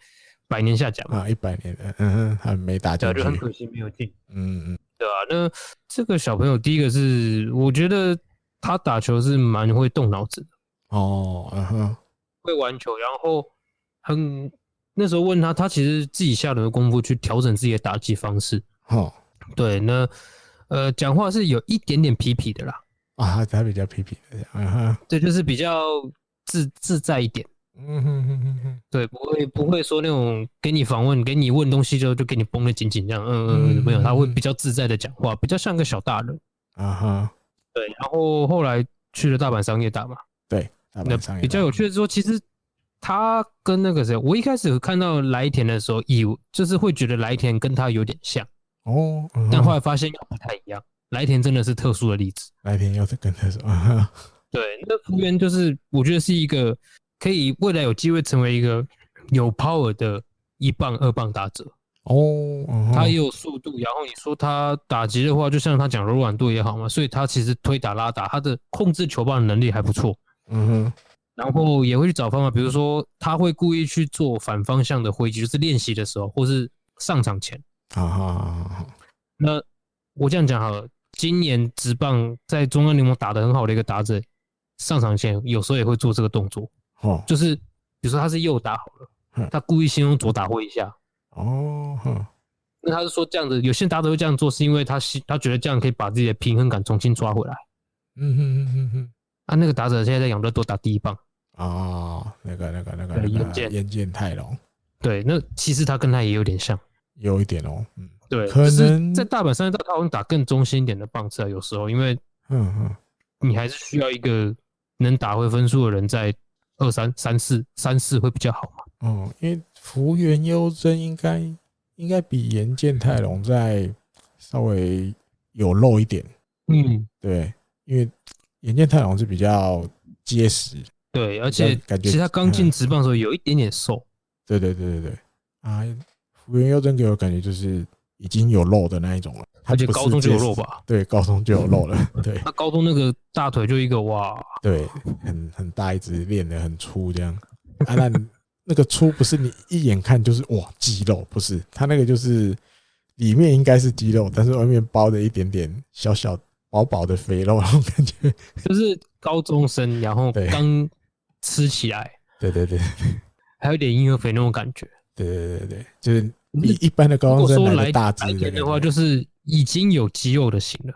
百年下甲嘛，啊，一百年的，嗯哼，还没打进，就很可惜没有进，嗯嗯，对啊，那这个小朋友第一个是我觉得他打球是蛮会动脑子的，哦，嗯哼，会玩球，然后很那时候问他，他其实自己下了功夫去调整自己的打击方式，哦。对，那呃，讲话是有一点点皮皮的啦。啊，他比较皮皮的，嗯哼，对，就是比较自自在一点。嗯哼哼哼哼，对，不会不会说那种给你访问、给你问东西之后就给你绷得紧紧这样。嗯嗯，没有，他会比较自在的讲话，比较像个小大人。啊哈，对，然后后来去了大阪商业大嘛。对，大阪商业打。比较有趣的是说，其实他跟那个谁，我一开始看到来田的时候，以就是会觉得来田跟他有点像。哦，但后来发现又不太一样。来田真的是特殊的例子。来田又是跟他说，对，那福原就是我觉得是一个可以未来有机会成为一个有 power 的一棒、二棒打者。哦，他也有速度，然后你说他打击的话，就像他讲柔软度也好嘛，所以他其实推打拉打，他的控制球棒的能力还不错。嗯哼，然后也会去找方法，比如说他会故意去做反方向的挥击，就是练习的时候，或是上场前。好好好好好，那我这样讲好了。今年职棒在中央联盟打得很好的一个打者，上场前有时候也会做这个动作。哦，就是比如说他是右打好了，他故意先用左打挥一下。哦，那他是说这样子，有些打者会这样做，是因为他他觉得这样可以把自己的平衡感重新抓回来。嗯哼哼哼哼。啊，那个打者现在在养乐多打第一棒。哦，那个那个那个那个岩见太郎。对，那其实他跟他也有点像。有一点哦，嗯，对，可能在大阪商业大他打更中心一点的棒次啊，有时候因为，嗯嗯，你还是需要一个能打回分数的人在二三三四三四会比较好嘛。嗯，因为福原优真应该应该比岩见太郎在稍微有漏一点，嗯，对，因为岩见太郎是比较结实，对，而且感觉其实他刚进职棒的时候有一点点瘦，嗯、对对对对对，啊，福原优真给我感觉就是已经有肉的那一种了，而且高中就有肉吧？对，高中就有肉了，对，他高中那个大腿就一个哇，对，很很大一只，练得很粗这样，啊，那 那个粗不是你一眼看就是哇肌肉，不是，他那个就是。里面应该是肌肉，但是外面包着一点点小小薄薄的肥肉，那种感觉 就是高中生，然后刚吃起来，对对对，还有点婴儿肥那种感觉，对对对对，就是一一般的高中生来的大只的话，就是已经有肌肉的型了。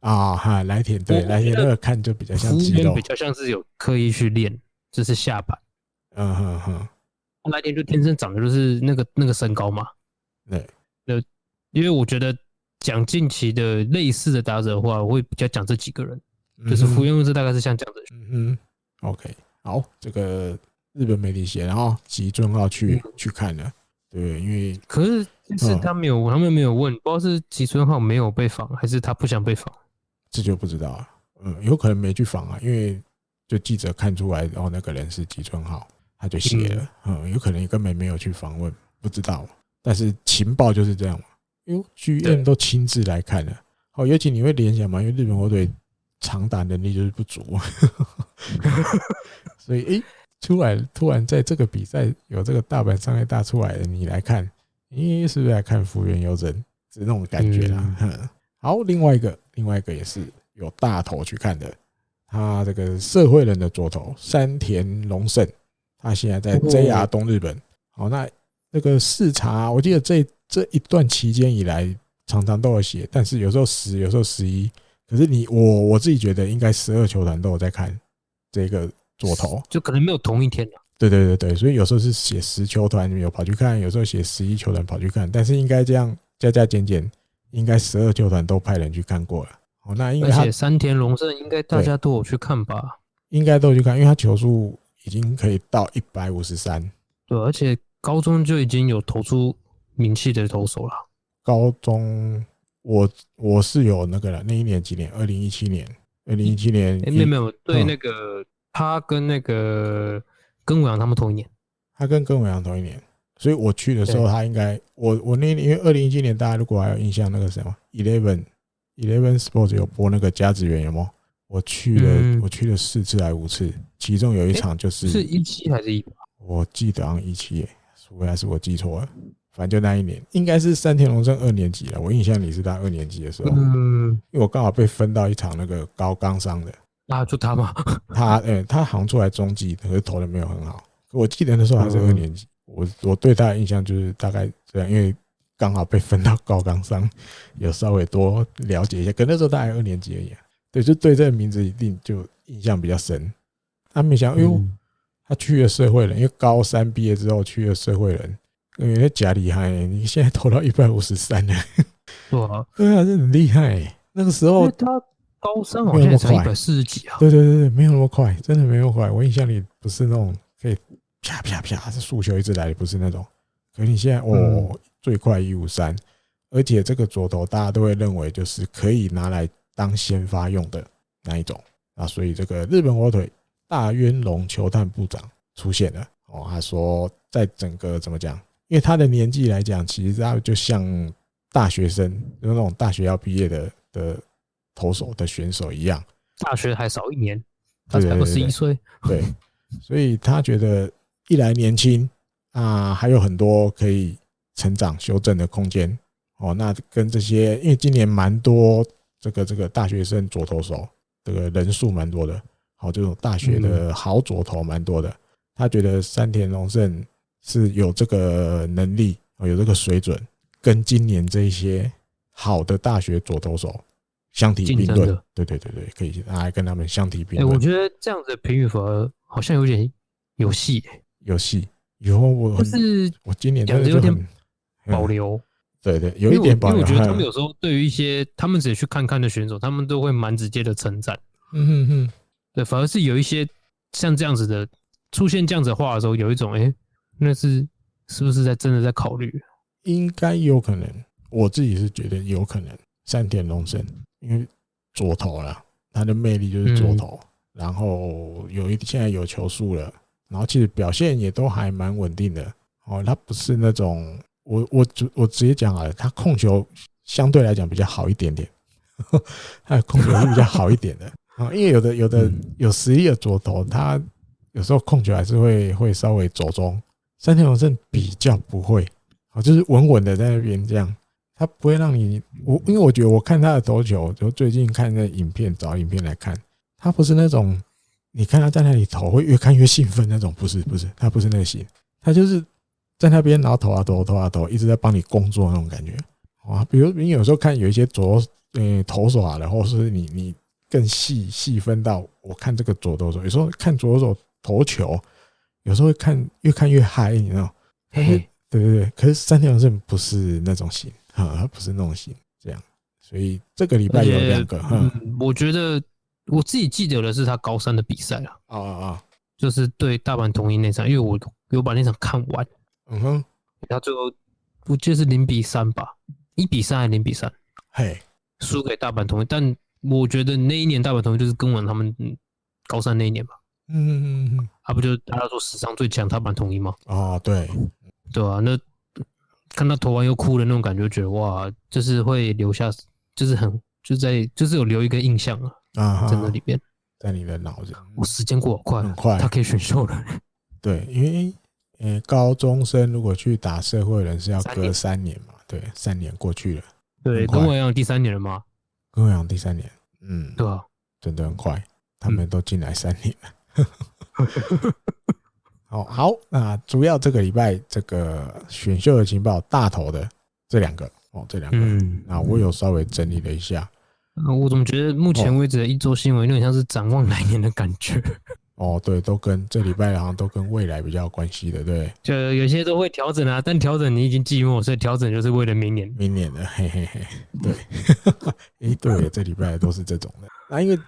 啊哈，来田对来田那个看就比较像肌肉，比较像是有刻意去练，就是下巴，嗯哼哼，来田就天生长的就是那个那个身高嘛，对，那。因为我觉得讲近期的类似的打者的话，我会比较讲这几个人，就是福原悠这大概是像这样子。嗯哼，OK，好，这个日本媒体写，然后吉村浩去、嗯、去看了，对，因为可是就是他没有，嗯、他们没有问，不知道是吉村浩没有被访，还是他不想被访，这就不知道啊。嗯，有可能没去访啊，因为就记者看出来，然后那个人是吉村浩，他就写了。嗯，嗯，有可能根本没有去访问，不知道。但是情报就是这样嘛。哟，GM 都亲自来看了，好，尤其你会联想嘛？因为日本火腿长打能力就是不足，所以诶，出来突然在这个比赛有这个大阪商业大出来的，你来看，咦，是不是来看福原悠真？是那种感觉啦。嗯，好，另外一个，另外一个也是有大头去看的，他这个社会人的左头山田龙胜，他现在在 JR 东日本。好，那那个视察，我记得这。这一段期间以来，常常都有写，但是有时候十，有时候十一。可是你我我自己觉得，应该十二球团都有在看这个左投，就可能没有同一天的。对对对对，所以有时候是写十球团有跑去看，有时候写十一球团跑去看，但是应该这样加加减减，应该十二球团都派人去看过了。哦，那因为他山田龙胜应该大家都有去看吧？应该都有去看，因为他球速已经可以到一百五十三。对，而且高中就已经有投出。名气的投手了。高中我我是有那个了，那一年几年？二零一七年，二零一七年。没有没有，对那个他跟那个根尾阳他们同一年。他跟根尾阳同一年，所以我去的时候，他应该我我那年因为二零一七年，大家如果还有印象，那个什么 Eleven Eleven Sports 有播那个甲子园有吗？我去了，我去了四次还五次，其中有一场就是是一七还是一八？我记得好像一七，除非还是我记错了。反正就那一年，应该是山田龙正二年级了。我印象里是他二年级的时候，嗯，因为我刚好被分到一场那个高冈商的，啊，就他嘛，他，呃，他好像出来中继，可是投的没有很好。我记得那时候还是二年级，我我对他的印象就是大概这样，因为刚好被分到高冈商，有稍微多了解一下。可那时候大概二年级而已，对，就对这个名字一定就印象比较深。他没想，哎呦，他去了社会人，因为高三毕业之后去了社会人。因为假厉害，你现在投到一百五十三了，哇，对啊，这很厉害。那个时候他高三好像才一百四十几啊，对对对对，没有那么快，真的没有那么快。我印象里不是那种可以啪啪啪，这速球一直来的，不是那种。可是你现在哦，最快一五三，而且这个左投大家都会认为就是可以拿来当先发用的那一种啊，所以这个日本火腿大渊龙球探部长出现了哦，他说在整个怎么讲？因为他的年纪来讲，其实他就像大学生，就那种大学要毕业的的投手的选手一样，大学还少一年，他才二十一岁，对，所以他觉得一来年轻啊，还有很多可以成长修正的空间哦。那跟这些，因为今年蛮多这个这个大学生左投手，这个人数蛮多的，好，这种大学的好左投蛮多的，他觉得山田龙胜。是有这个能力，有这个水准，跟今年这些好的大学左投手相提并论。对对对对，可以拿来跟他们相提并论。我觉得这样子的评语反而好像有点有戏，有戏。有我不是我今年讲的有点保留。对对，有一点保留。因为我觉得他们有时候对于一些他们自己去看看的选手，他们都会蛮直接的称赞。嗯哼哼，对，反而是有一些像这样子的出现这样子的话的时候，有一种哎。那是是不是在真的在考虑？应该有可能，我自己是觉得有可能。山田龙生，因为左投了，他的魅力就是左投。然后有一现在有球速了，然后其实表现也都还蛮稳定的。哦，他不是那种我我直我直接讲啊，他控球相对来讲比较好一点点，他的控球是比较好一点的啊。因为有的有的有实力的左投，他有时候控球还是会会稍微走中。三田龙胜比较不会，啊，就是稳稳的在那边这样，他不会让你我，因为我觉得我看他的投球，就最近看那影片，找影片来看，他不是那种你看他在那里投会越看越兴奋那种，不是不是，他不是那型，他就是在那边然后投啊投投啊投，一直在帮你工作那种感觉，啊，比如你有时候看有一些左呃投手啊，然后是你你更细细分到我看这个左投手，有时候看左手投球。有时候会看越看越嗨，你知道？对对对，可是山田龙胜不是那种型啊，他不是那种型，这样。所以这个礼拜有两个，嗯，我觉得我自己记得的是他高三的比赛啊，啊啊啊，就是对大阪桐荫那场，因为我有把那场看完。嗯哼，他最后我记得是零比三吧，一比三还是零比三？嘿，输给大阪桐荫，但我觉得那一年大阪桐荫就是跟完他们高三那一年吧。嗯嗯嗯嗯，他不就大家说史上最强他蛮同意吗？啊，对，对啊，那看他投完又哭的那种感觉，觉得哇，就是会留下，就是很就在就是有留一个印象啊啊，在那里边，在你的脑子。我时间过好快，很快，他可以选秀了。对，因为呃，高中生如果去打社会人是要隔三年嘛，对，三年过去了。对，跟我一样第三年了吗？跟我一样第三年，嗯，对啊，真的很快，他们都进来三年了。好好，那主要这个礼拜这个选秀的情报大头的这两个哦，这两个，那我有稍微整理了一下。我怎么觉得目前为止的一周新闻有点像是展望来年的感觉？哦，对，都跟这礼拜好像都跟未来比较有关系的，对。就有些都会调整啊，但调整你已经寂寞，所以调整就是为了明年。明年的，嘿嘿嘿，对。哎，对，这礼拜都是这种的。那因为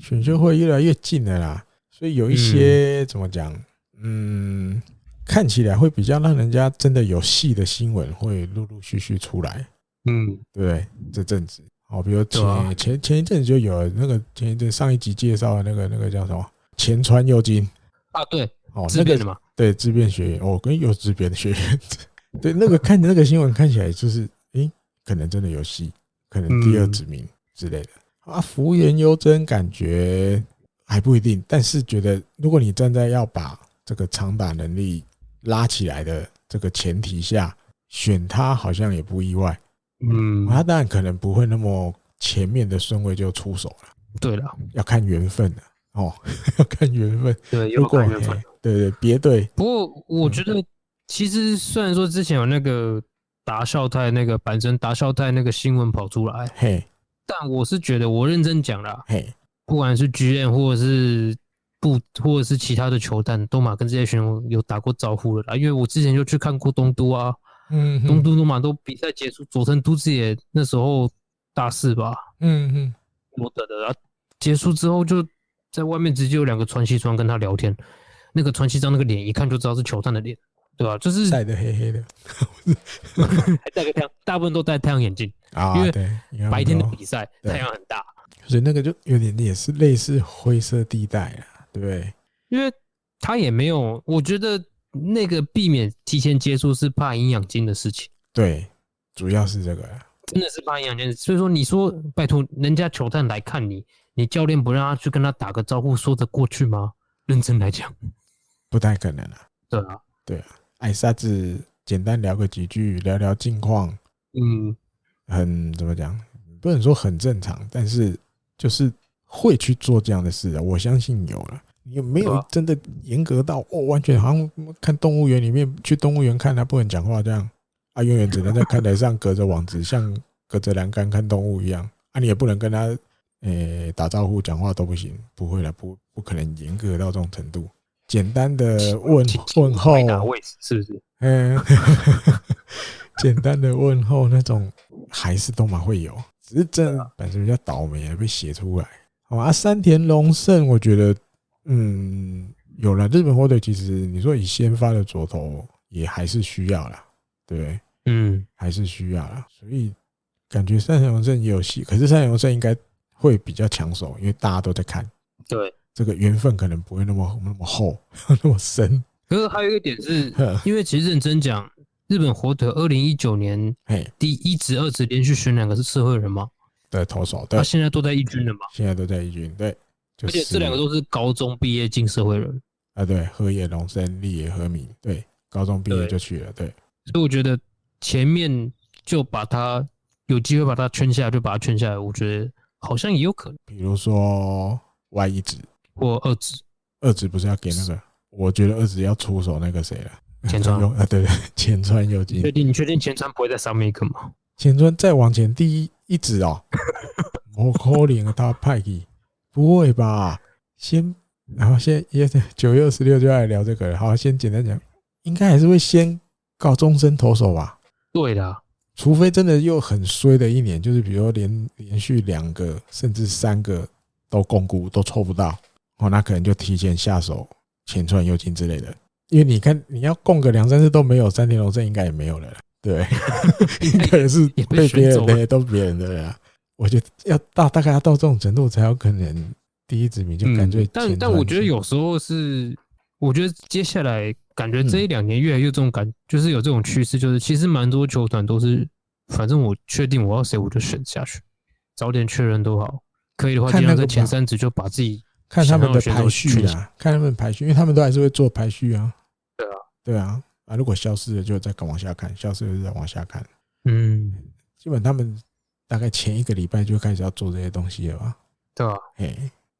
选秀会越来越近了啦。所以有一些怎么讲，嗯，看起来会比较让人家真的有戏的新闻会陆陆续续出来，嗯，对，这阵子，哦，比如前前前一阵子就有那个前一阵上一集介绍的那个那个叫什么？前川佑金。啊，对，哦，那个什么，对，自变学院，哦，跟有自变的学院，对，那个看那个新闻看起来就是，诶，可能真的有戏，可能第二指名之类的。啊，福原优真感觉。还不一定，但是觉得如果你站在要把这个长打能力拉起来的这个前提下，选他好像也不意外。嗯，他当然可能不会那么前面的顺位就出手了。对了，要看缘分的哦，要看缘分。对，要看缘分。对对，别对。不过我觉得，其实虽然说之前有那个达孝太那个阪神达孝太那个新闻跑出来，嘿，但我是觉得我认真讲了，嘿。不管是 GM 或者是不，或者是其他的球探，都嘛跟这些选手有打过招呼了啦。因为我之前就去看过东都啊，嗯，东都都马都比赛结束，佐藤都志也那时候大四吧，嗯嗯，我的的啊，结束之后就在外面直接有两个传西装跟他聊天，那个传西装那个脸一看就知道是球探的脸，对吧？就是晒得黑黑的，还戴个太阳，大部分都戴太阳眼镜啊，因为白天的比赛太阳很大。所以那个就有点也是类似灰色地带啊，对不对？因为他也没有，我觉得那个避免提前接触是怕营养金的事情。对，主要是这个，真的是怕营养金。所以说，你说拜托人家球探来看你，你教练不让他去跟他打个招呼，说得过去吗？认真来讲，不太可能啊。对啊，对啊，艾沙子简单聊个几句，聊聊近况，嗯，很怎么讲？不能说很正常，但是。就是会去做这样的事啊，我相信有了。也没有真的严格到哦？完全好像看动物园里面去动物园看他不能讲话这样啊？永远只能在看台上隔着网子，像隔着栏杆看动物一样啊？你也不能跟他诶打招呼、讲话都不行，不会了，不不可能严格到这种程度。简单的问问候，是不是？嗯，简单的问候那种还是都蛮会有。只是真本身比较倒霉，被写出来。好啊，山田龙胜，我觉得，嗯，有了日本火腿，其实你说以先发的左投也还是需要啦，对，嗯，还是需要啦。所以感觉山田龙胜也有戏，可是山田龙胜应该会比较抢手，因为大家都在看。对，这个缘分可能不会那么那么厚，那么深。可是还有一个点是，因为其实认真讲，日本火腿二零一九年，第一职、二职连续选两个是社会人吗？对，投手，对，他现在都在一军了嘛？现在都在一军，对。就是、而且这两个都是高中毕业进社会人啊，对，河野龙生、立野和明，对，高中毕业就去了，对。对所以我觉得前面就把他有机会把他圈下来，就把他圈下来，我觉得好像也有可能。比如说 Y 一职或二职，二职不是要给那个？我觉得二职要出手那个谁了？前川啊，对 对，前川右金。确定？你确定前川不会在上面一个吗？前川再往前第一一指哦，我可怜他派去。不会吧？先，然后先也九月二十六就要来聊这个了。好，先简单讲，应该还是会先告终身投手吧？对的，除非真的又很衰的一年，就是比如说连连续两个甚至三个都共估都抽不到，哦，那可能就提前下手前川右金之类的。因为你看，你要供个两三次都没有，三田龙胜应该也没有了啦。对，应该也是 被别人的，都别人的了。我觉得要到大概要到这种程度才有可能第一指名就感觉、嗯，但但我觉得有时候是，我觉得接下来感觉这一两年越来越这种感，就是有这种趋势，就是其实蛮多球团都是，反正我确定我要谁我就选下去，早点确认都好，可以的话尽量在前三指就把自己看他们的排序啊，看他们排序，因为他们都还是会做排序啊。对啊，啊，啊如果消失了就再往下看，消失了就再往下看。嗯，基本他们。大概前一个礼拜就开始要做这些东西了吧？对啊，哎，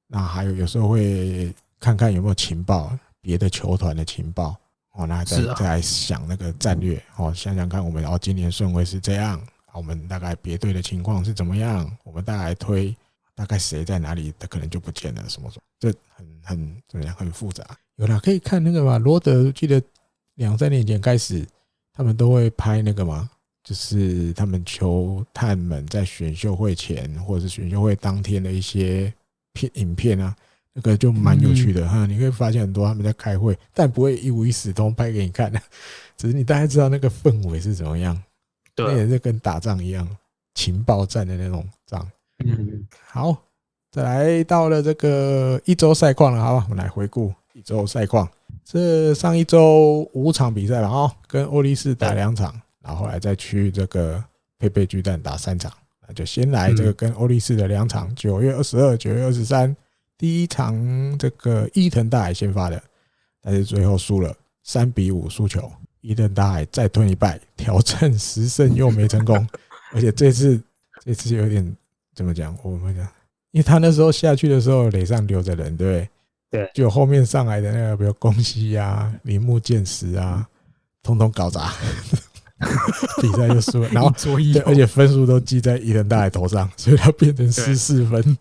那还有有时候会看看有没有情报，别的球团的情报哦，那再再来想那个战略哦，想想看我们哦今年顺位是这样，我们大概别队的情况是怎么样，我们大概推大概谁在哪里，他可能就不见了，什么什么，这很很怎么样，很复杂。有啦，可以看那个嘛，罗德记得两三年前开始，他们都会拍那个嘛。就是他们球探们在选秀会前或者是选秀会当天的一些片影片啊，那个就蛮有趣的哈。你会发现很多他们在开会，但不会一五一十都拍给你看的，只是你大概知道那个氛围是怎么样。对，那也是跟打仗一样，情报战的那种仗。嗯，好，再来到了这个一周赛况了，好吧，我们来回顾一周赛况。这上一周五场比赛了啊，跟欧力士打两场。然后后来再去这个佩佩巨蛋打三场，那就先来这个跟欧力士的两场，九月二十二、九月二十三，第一场这个伊藤大海先发的，但是最后输了三比五输球，伊藤大海再吞一败，挑战十胜又没成功，而且这次这次有点怎么讲？我们讲，因为他那时候下去的时候垒上留着人，对不对？对，就后面上来的那个，比如宫西啊、铃木健实啊，通通搞砸。比赛就输了，然后对，而且分数都记在伊藤大海头上，所以他变成十四分。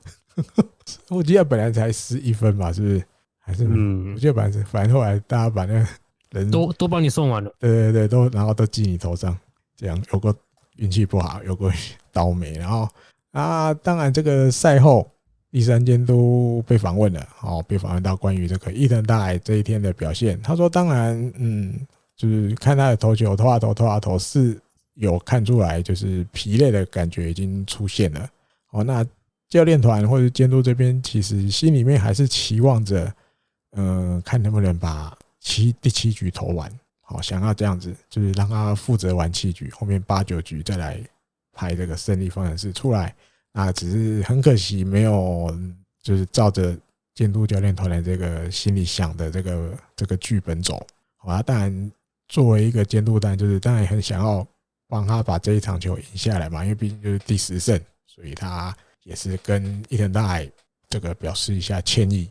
我记得本来才十一分吧，是不是？还是嗯，我记得反正反正后来大家把那个人都都帮你送完了，对对对，都然后都记你头上，这样有个运气不好，有个倒霉。然后啊，当然这个赛后第三监督被访问了，哦，被访问到关于这个伊藤大海这一天的表现，他说：“当然，嗯。”就是看他的投球，投啊投，投啊投，是有看出来，就是疲累的感觉已经出现了。哦，那教练团或者监督这边，其实心里面还是期望着，嗯，看能不能把七第七局投完。好，想要这样子，就是让他负责完七局，后面八九局再来拍这个胜利方程式出来。啊只是很可惜，没有就是照着监督教练团的这个心里想的这个这个剧本走。好吧，当然。作为一个监督单，就是当然也很想要帮他把这一场球赢下来嘛，因为毕竟就是第十胜，所以他也是跟伊藤大海这个表示一下歉意，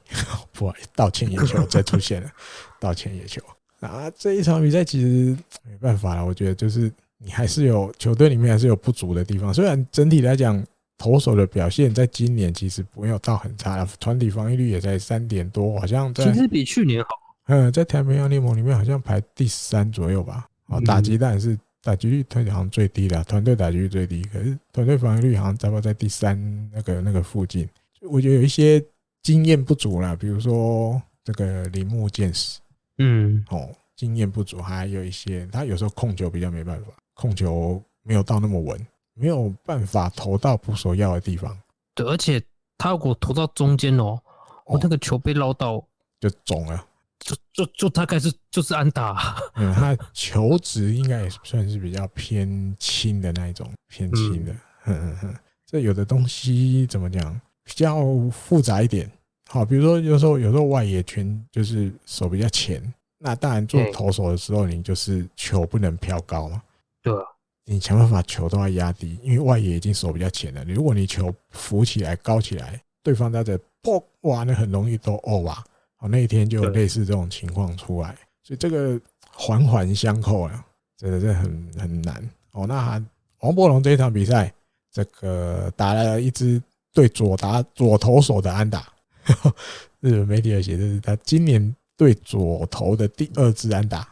不，道歉野球再出现了，道歉野球。那这一场比赛其实没办法了，我觉得就是你还是有球队里面还是有不足的地方，虽然整体来讲投手的表现在今年其实没有到很差了，团体防御率也在三点多，好像其实比去年好。嗯，在太平洋联盟里面好像排第三左右吧。哦，打击当然是打击率，他好像最低的，团队打击率最低。可是团队防御率好像差不多在第三那个那个附近。我觉得有一些经验不足啦，比如说这个铃木健史，嗯，哦，经验不足，还有一些他有时候控球比较没办法，控球没有到那么稳，没有办法投到捕手要的地方。对，而且他如果投到中间哦，我那个球被捞到就肿了，就就就大概是就是安打。嗯，他球质应该也算是比较偏轻的那一种，偏轻的。嗯嗯嗯，这有的东西怎么讲，比较复杂一点。好，比如说有时候有时候外野圈就是手比较浅，那当然做投手的时候，你就是球不能飘高嘛。对。你想办法球都要压低，因为外野已经手比较浅了。如果你球浮起来、高起来，对方在这破哇，那很容易都哦哇。哦，那一天就类似这种情况出来，所以这个环环相扣啊，真的是很很难哦。那王柏龙这一场比赛，这个打了一支对左打左投手的安打，日本媒体也写这是他今年对左投的第二支安打。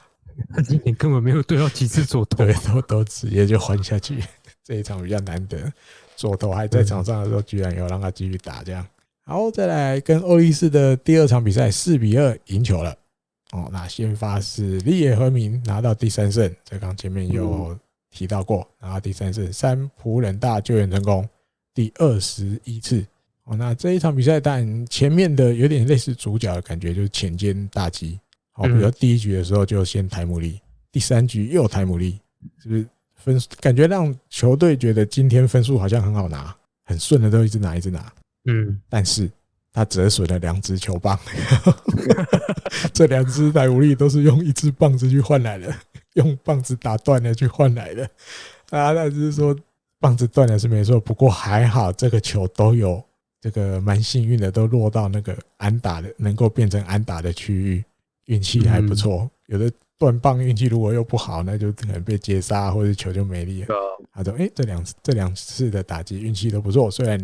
他今年根本没有对到几次左投，对，都都直接就换下去。这一场比较难得，左投还在场上的时候，居然有让他继续打这样。好，再来跟欧力士的第二场比赛，四比二赢球了。哦，那先发是立野和明拿到第三胜，这刚前面有提到过，拿到第三胜。三浦人大救援成功，第二十一次。哦，那这一场比赛，但前面的有点类似主角的感觉，就是浅间大吉。哦，比如第一局的时候就先台姆利，第三局又台姆利，是不是分感觉让球队觉得今天分数好像很好拿，很顺的都一直拿一直拿。嗯，但是他折损了两只球棒，这两只台姆利都是用一只棒子去换来的，用棒子打断了去换来的。啊，那只是说棒子断了是没错，不过还好这个球都有这个蛮幸运的，都落到那个安打的能够变成安打的区域。运气还不错，有的断棒运气如果又不好，那就可能被接杀，或者球就没力了。他说：“哎，这两次这两次的打击运气都不错，虽然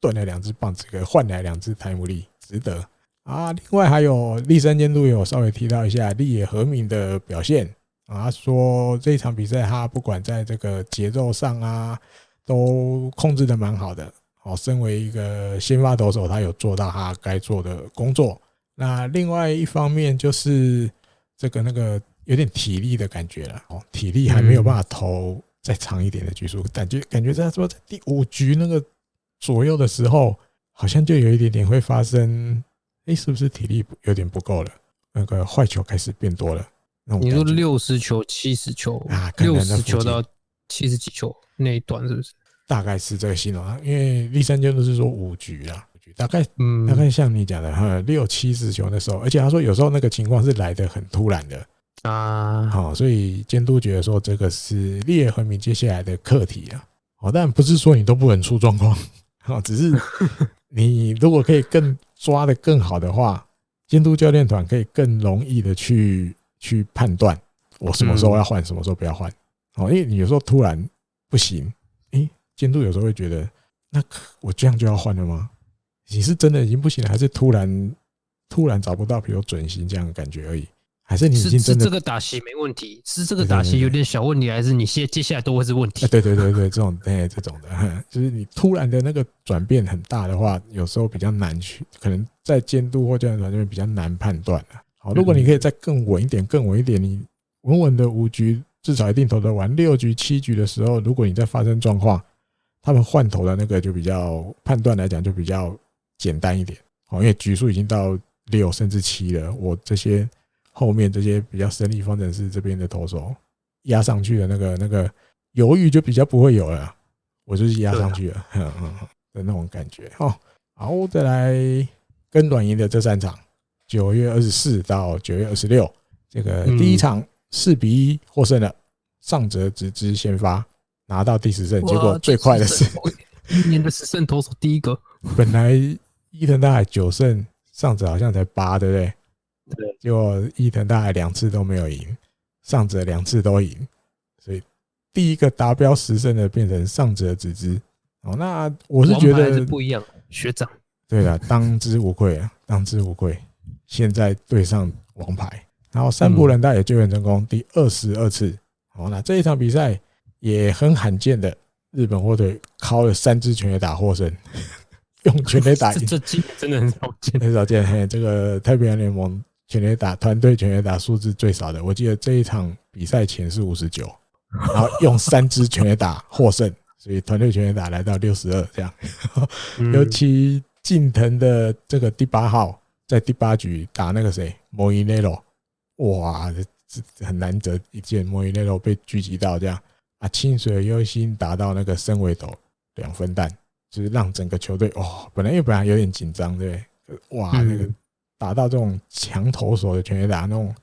断了两只棒子，可换来两只台姆利，值得啊。”另外还有立山监督有稍微提到一下立野和明的表现啊，他说这一场比赛他不管在这个节奏上啊，都控制的蛮好的。哦，身为一个先发投手，他有做到他该做的工作。那另外一方面就是这个那个有点体力的感觉了哦，体力还没有办法投再长一点的局数，感觉感觉在说在第五局那个左右的时候，好像就有一点点会发生，哎，是不是体力有点不够了？那个坏球开始变多了。你说六十球、七十球啊，六十球到七十几球那一段是不是？大概是这个形容啊，因为立山监督是说五局啊。大概，嗯，大概像你讲的哈，六七十球的时候，而且他说有时候那个情况是来的很突然的。啊，好，所以监督觉得说这个是立野和明接下来的课题啊，哦，但不是说你都不能出状况，哦，只是 你如果可以更抓得更好的话，监督教练团可以更容易的去去判断我什么时候要换，什么时候不要换，哦，因为你有时候突然不行，诶，监督有时候会觉得，那我这样就要换了吗？你是真的已经不行了，还是突然突然找不到，比如准星这样的感觉而已？还是你已经真的是这个打戏没问题？是这个打戏有点小问题，还是你接接下来都会是问题？对对对对，这种 哎这种的，就是你突然的那个转变很大的话，有时候比较难去，可能在监督或教练团这边比较难判断了。好，如果你可以再更稳一点，更稳一点，你稳稳的五局至少一定投得完，六局七局的时候，如果你再发生状况，他们换头的那个就比较判断来讲就比较。简单一点，哦，因为局数已经到六甚至七了，我这些后面这些比较生力方程式这边的投手压上去的那个那个犹豫就比较不会有了，我就是压上去了，嗯嗯的那种感觉。哦，好，再来跟软银的这三场，九月二十四到九月二十六，这个第一场四比一获胜了，上泽直之先发拿到第十胜，结果最快的是一年的十胜投手第一个，本来。伊藤大海九胜，上泽好像才八，对不对？对。结果伊藤大海两次都没有赢，上泽两次都赢，所以第一个达标十胜的变成上泽直之。哦，那我是觉得是不一样，学长。对了，当之无愧啊，当之无愧。现在对上王牌，然后三浦人大也救援成功第二十二次。好，那这一场比赛也很罕见的，日本火腿靠了三支全垒打获胜。用全垒打 赢，这这真的很少见，很少见。嘿，这个太平洋联盟全垒打团队全垒打数字最少的，我记得这一场比赛前是五十九，然后用三支全垒打获胜，所以团队全垒打来到六十二这样。尤其近藤的这个第八号在第八局打那个谁莫伊内罗，哇，这很难得一见莫伊内罗被狙击到这样啊，清水优心打到那个深尾斗两分弹，就是让整个球队哦，本来又本来有点紧张，对不对？哇，那个打到这种强投手的全垒打，那种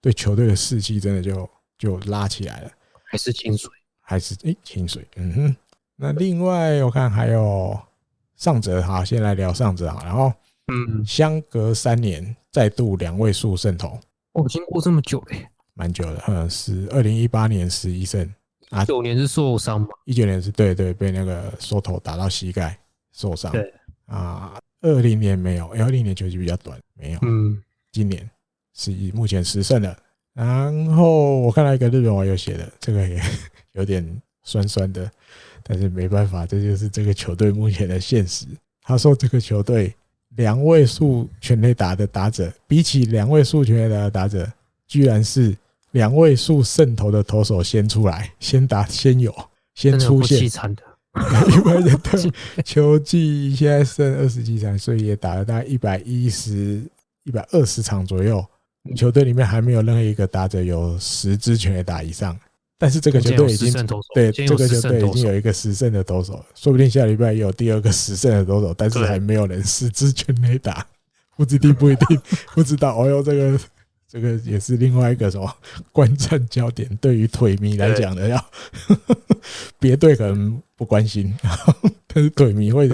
对球队的士气真的就就拉起来了。还是清水，还是诶清水，嗯哼。那另外我看还有上泽，哈，先来聊上泽哈，然后嗯，相隔三年再度两位数胜投，哦，经过这么久嘞，蛮久的，嗯，是二零一八年十一胜，啊，九年是受伤嘛？一九年是对对，被那个缩头打到膝盖受伤，对啊，二零年没有，二零年球季比较短，没有，嗯，今年是以目前十胜的，然后我看到一个日本网友写的，这个也 有点酸酸的。但是没办法，这就是这个球队目前的现实。他说，这个球队两位数全垒打的打者，比起两位数全垒打的打者，居然是两位数胜投的投手先出来，先打，先有，先出现。凄惨的，因为的球季现在剩二十几场，所以也打了大概一百一十、一百二十场左右。球队里面还没有任何一个打者有十支全垒打以上。但是这个球队已经对这个球队已经有一个十胜的投手，说不定下礼拜也有第二个十胜的投手，但是还没有人十支全垒打，不知定不一定不知道。哦哟，这个这个也是另外一个什么观战焦点，对于腿迷来讲的，要别队可能不关心，但是腿迷会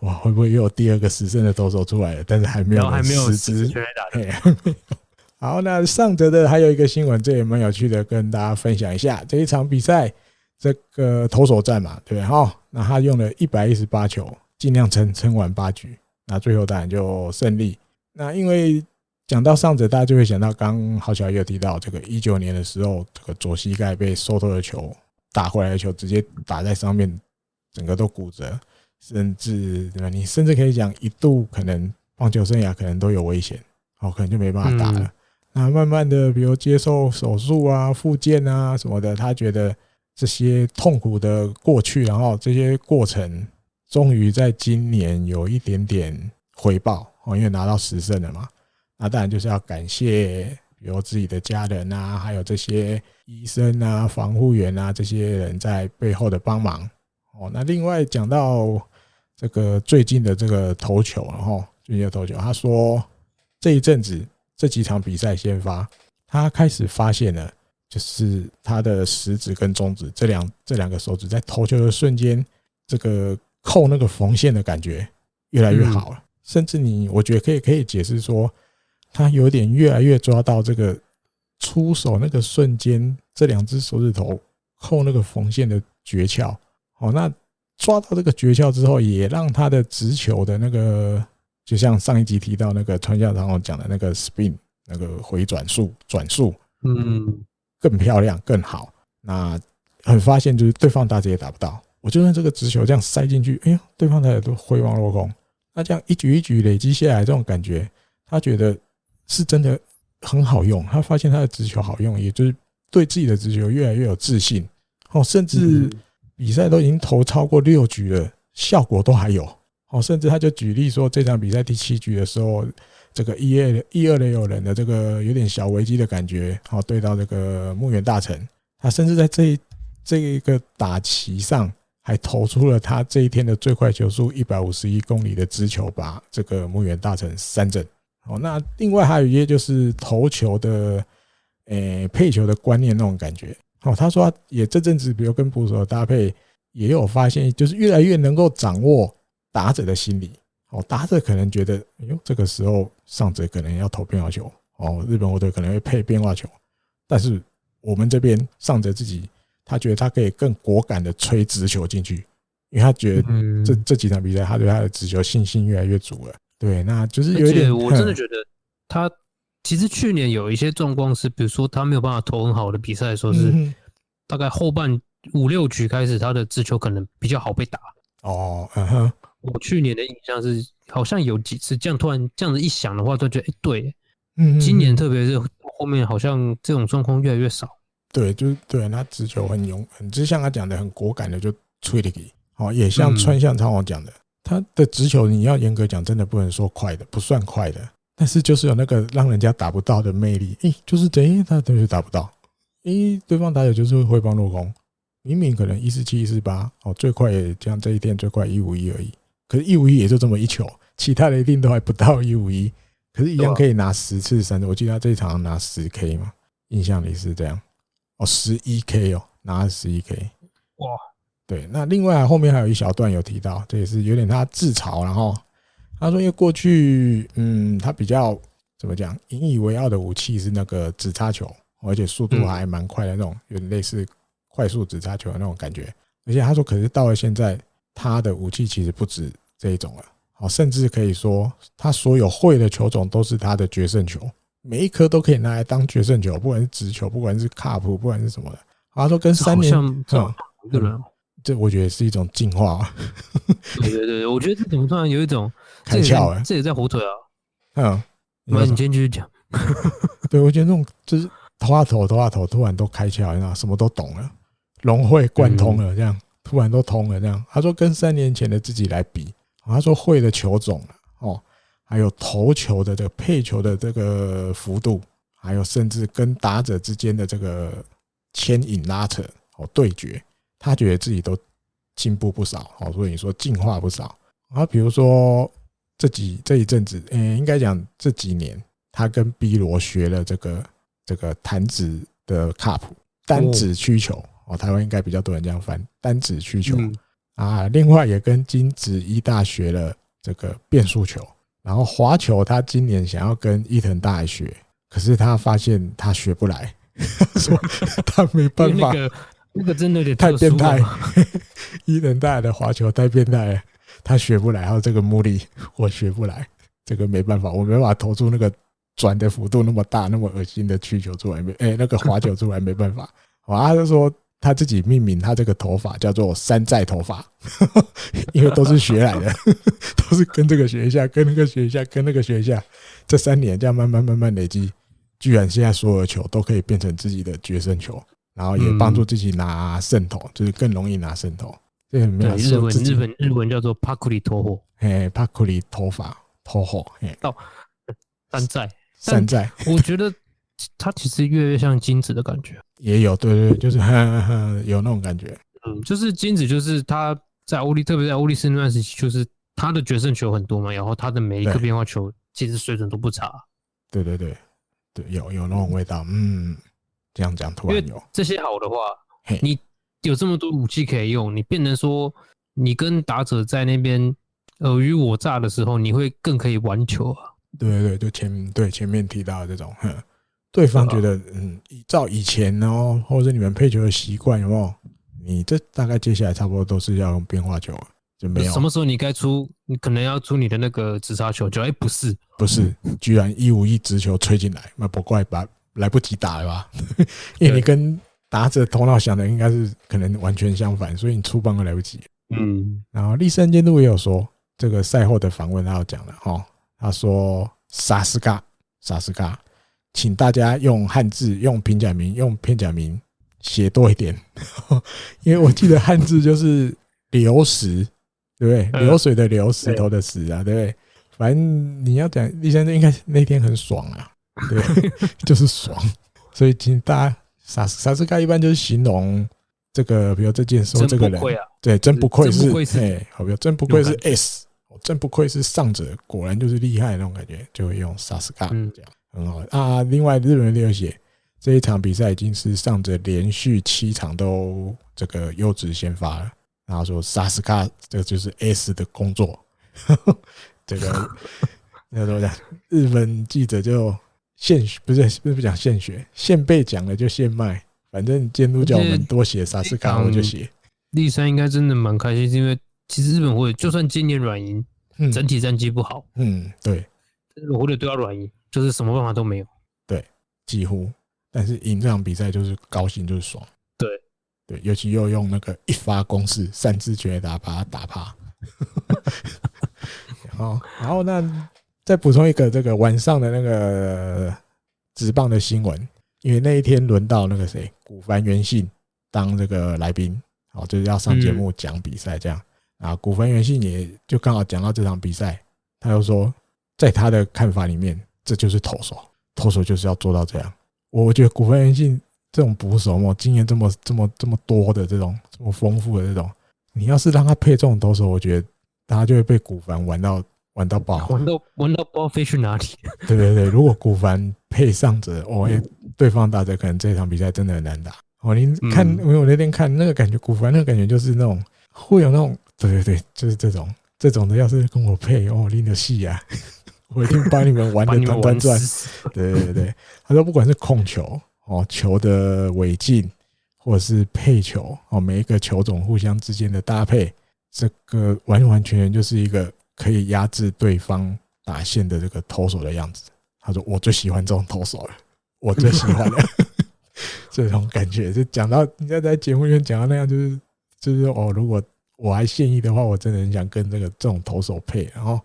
哇，会不会又有第二个十胜的投手出来了？但是还没有还没有十支。好，那上泽的还有一个新闻，这也蛮有趣的，跟大家分享一下。这一场比赛，这个投手战嘛，对不对？哈，那他用了一百一十八球，尽量撑撑完八局，那最后当然就胜利。那因为讲到上者，大家就会想到，刚好小也有提到，这个一九年的时候，这个左膝盖被收头的球打回来的球，直接打在上面，整个都骨折，甚至对吧？你甚至可以讲，一度可能棒球生涯可能都有危险，哦，可能就没办法打了。那慢慢的，比如接受手术啊、复健啊什么的，他觉得这些痛苦的过去，然后这些过程，终于在今年有一点点回报哦，因为拿到十胜了嘛。那当然就是要感谢，比如自己的家人啊，还有这些医生啊、防护员啊这些人在背后的帮忙哦。那另外讲到这个最近的这个投球，然后最近的投球，他说这一阵子。这几场比赛先发，他开始发现了，就是他的食指跟中指这两这两个手指在投球的瞬间，这个扣那个缝线的感觉越来越好了。甚至你，我觉得可以可以解释说，他有点越来越抓到这个出手那个瞬间，这两只手指头扣那个缝线的诀窍。好，那抓到这个诀窍之后，也让他的直球的那个。就像上一集提到那个川下长我讲的那个 spin 那个回转速转速，嗯，更漂亮更好。那很发现就是对方打者也打不到，我就算这个直球这样塞进去，哎呀，对方打者都挥王落空。那这样一局一局累积下来，这种感觉，他觉得是真的很好用。他发现他的直球好用，也就是对自己的直球越来越有自信。哦，甚至比赛都已经投超过六局了，效果都还有。哦，甚至他就举例说，这场比赛第七局的时候，这个一二一二垒有人的这个有点小危机的感觉，哦，对到这个牧原大臣，他甚至在这这一个打旗上，还投出了他这一天的最快球速一百五十一公里的直球，把这个牧原大臣三振。哦，那另外还有一些就是投球的，诶，配球的观念那种感觉。哦，他说也这阵子，比如跟捕手的搭配，也有发现，就是越来越能够掌握。打者的心理，哦，打者可能觉得，哎呦，这个时候上者可能要投变化球，哦，日本火腿可能会配变化球，但是我们这边上者自己，他觉得他可以更果敢的吹直球进去，因为他觉得这这几场比赛，他对他的直球信心越来越足了。对，那就是有点，我真的觉得他其实去年有一些状况是，比如说他没有办法投很好的比赛说，是大概后半五六局开始，他的直球可能比较好被打。哦，嗯哼。我去年的印象是，好像有几次这样突然这样子一想的话，都觉得哎，对，嗯，今年特别是后面好像这种状况越来越少。对，就是对，他直球很勇，很就像他讲的很果敢的就吹了给，哦，也像川向昌王讲的，他的直球你要严格讲，真的不能说快的，不算快的，但是就是有那个让人家打不到的魅力。诶，就是等于他等于打不到，诶，对方打野就是会帮落空。明明可能一四七一四八哦，最快也像这一天最快一五一而已，可是，一五一也就这么一球，其他的一定都还不到一五一，可是，一样可以拿十次三。我记得他这一场拿十 K 嘛，印象里是这样哦，十一 K 哦，拿十一 K，哇，对。那另外后面还有一小段有提到，这也是有点他自嘲，然后他说，因为过去嗯，他比较怎么讲，引以为傲的武器是那个直插球，而且速度还蛮快的那种，有点类似。快速直插球的那种感觉，而且他说，可是到了现在，他的武器其实不止这一种了，好，甚至可以说，他所有会的球种都是他的决胜球，每一颗都可以拿来当决胜球，不管是直球，不管是卡普，不管是什么的。他说跟三年，嗯，对了，这我觉得是一种进化。对对对，我觉得这怎么突然有一种 开窍了？这也在火腿啊。嗯，那你先继续讲。对，我觉得那种就是头啊头，头啊头，突然都开窍，你知道，什么都懂了。融会贯通了，这样突然都通了，这样。他说跟三年前的自己来比，他说会的球种哦，还有投球的这个配球的这个幅度，还有甚至跟打者之间的这个牵引拉扯哦对决，他觉得自己都进步不少哦，所以你说进化不少。啊，比如说这几这一阵子，嗯，应该讲这几年，他跟 B 罗学了这个这个弹指的 cup 单指曲球。哦，台湾应该比较多人这样翻单指曲球啊。另外也跟金子一大学了这个变速球，然后滑球他今年想要跟伊藤大海学，可是他发现他学不来，说他没办法，那个那个真的有点太变态。伊藤大海的滑球太变态了，他学不来。还有这个目力 我学不来，这个没办法，我没办法投出那个转的幅度那么大、那么恶心的曲球出来，没哎那个滑球出来没办法。啊，他就说。他自己命名他这个头发叫做山寨头发，因为都是学来的，都是跟这个学一下，跟那个学一下，跟那个学一下，这三年这样慢慢慢慢累积，居然现在所有的球都可以变成自己的决胜球，然后也帮助自己拿胜投，就是更容易拿渗透。这很妙。日文日本日文叫做帕库里托霍，哎，帕库里头发托霍，哎，到 山寨山寨，我觉得。它其实越来越像金子的感觉，也有对对，就是呵呵 有那种感觉。嗯，就是金子，就是他在欧力，特别在欧力斯那段时期，就是他的决胜球很多嘛，然后他的每一个变化球其实水准都不差。对对对对，有有那种味道。嗯，这样讲突然有这些好的话，你有这么多武器可以用，你变成说你跟打者在那边尔虞我诈的时候，你会更可以玩球啊。对对对，就前对前面提到的这种。对方觉得，嗯，照以前哦，或者你们配球的习惯，有没有？你这大概接下来差不多都是要用变化球，就没有。什么时候你该出？你可能要出你的那个直插球，就哎，不是，不是，居然一五一直球吹进来，那不怪把来不及打了吧？因为你跟打者头脑想的应该是可能完全相反，所以你出棒都来不及。嗯，然后立山监督也有说，这个赛后的访问他有讲了哦，他说萨斯嘎，萨斯嘎。请大家用汉字、用平假名、用片假名写多一点，因为我记得汉字就是流石，对不对？流水的流，石头的石啊，对不对？反正你要讲，第三应该那天很爽啊，对，就是爽。所以请大家，萨斯萨斯嘎一般就是形容这个，比如这件事，这个人，对，真不愧是，哎，好，比如真不愧是 S，真不愧是上者，果然就是厉害那种感觉，就会用萨斯嘎这样。很好啊！另外，日本人有写这一场比赛已经是上者连续七场都这个优质先发了。然后说萨斯卡这个就是 S 的工作，这个那怎么讲？日本记者就现不是不是不讲现学现被讲了就现卖，反正监督叫我们多写啥是卡，我就写。立山应该真的蛮开心，是因为其实日本火腿就算今年软银整体战绩不好，嗯，对，日本火腿都要软银。就是什么办法都没有，对，几乎，但是赢这场比赛就是高兴，就是爽，对，对，尤其又用那个一发攻势，三支全垒打把他打趴，好，然后那再补充一个这个晚上的那个职棒的新闻，因为那一天轮到那个谁，古凡元信当这个来宾，哦，就是要上节目讲比赛这样，啊，古凡元信也就刚好讲到这场比赛，他就说，在他的看法里面，这就是投手，投手就是要做到这样。我觉得古凡元信这种捕手嘛，经验这么这么这么多的这种这么丰富的这种，你要是让他配这种投手，我觉得他就会被古凡玩到玩到爆，玩到玩到不知道飞去哪里。对对对，如果古凡配上者，哦，对方打者可能这场比赛真的很难打。哦，您看，因为我那天看那个感觉，古凡那个感觉就是那种会有那种。对对对，就是这种这种的，要是跟我配哦，拎的戏啊，我一定把你们玩的团团转。对对对，他说不管是控球哦，球的尾劲，或者是配球哦，每一个球种互相之间的搭配，这个完完全全就是一个可以压制对方打线的这个投手的样子。他说我最喜欢这种投手了，我最喜欢的 这种感觉。就讲到你在在节目里面讲到那样，就是就是哦，如果。我还现役的话，我真的很想跟这个这种投手配。然后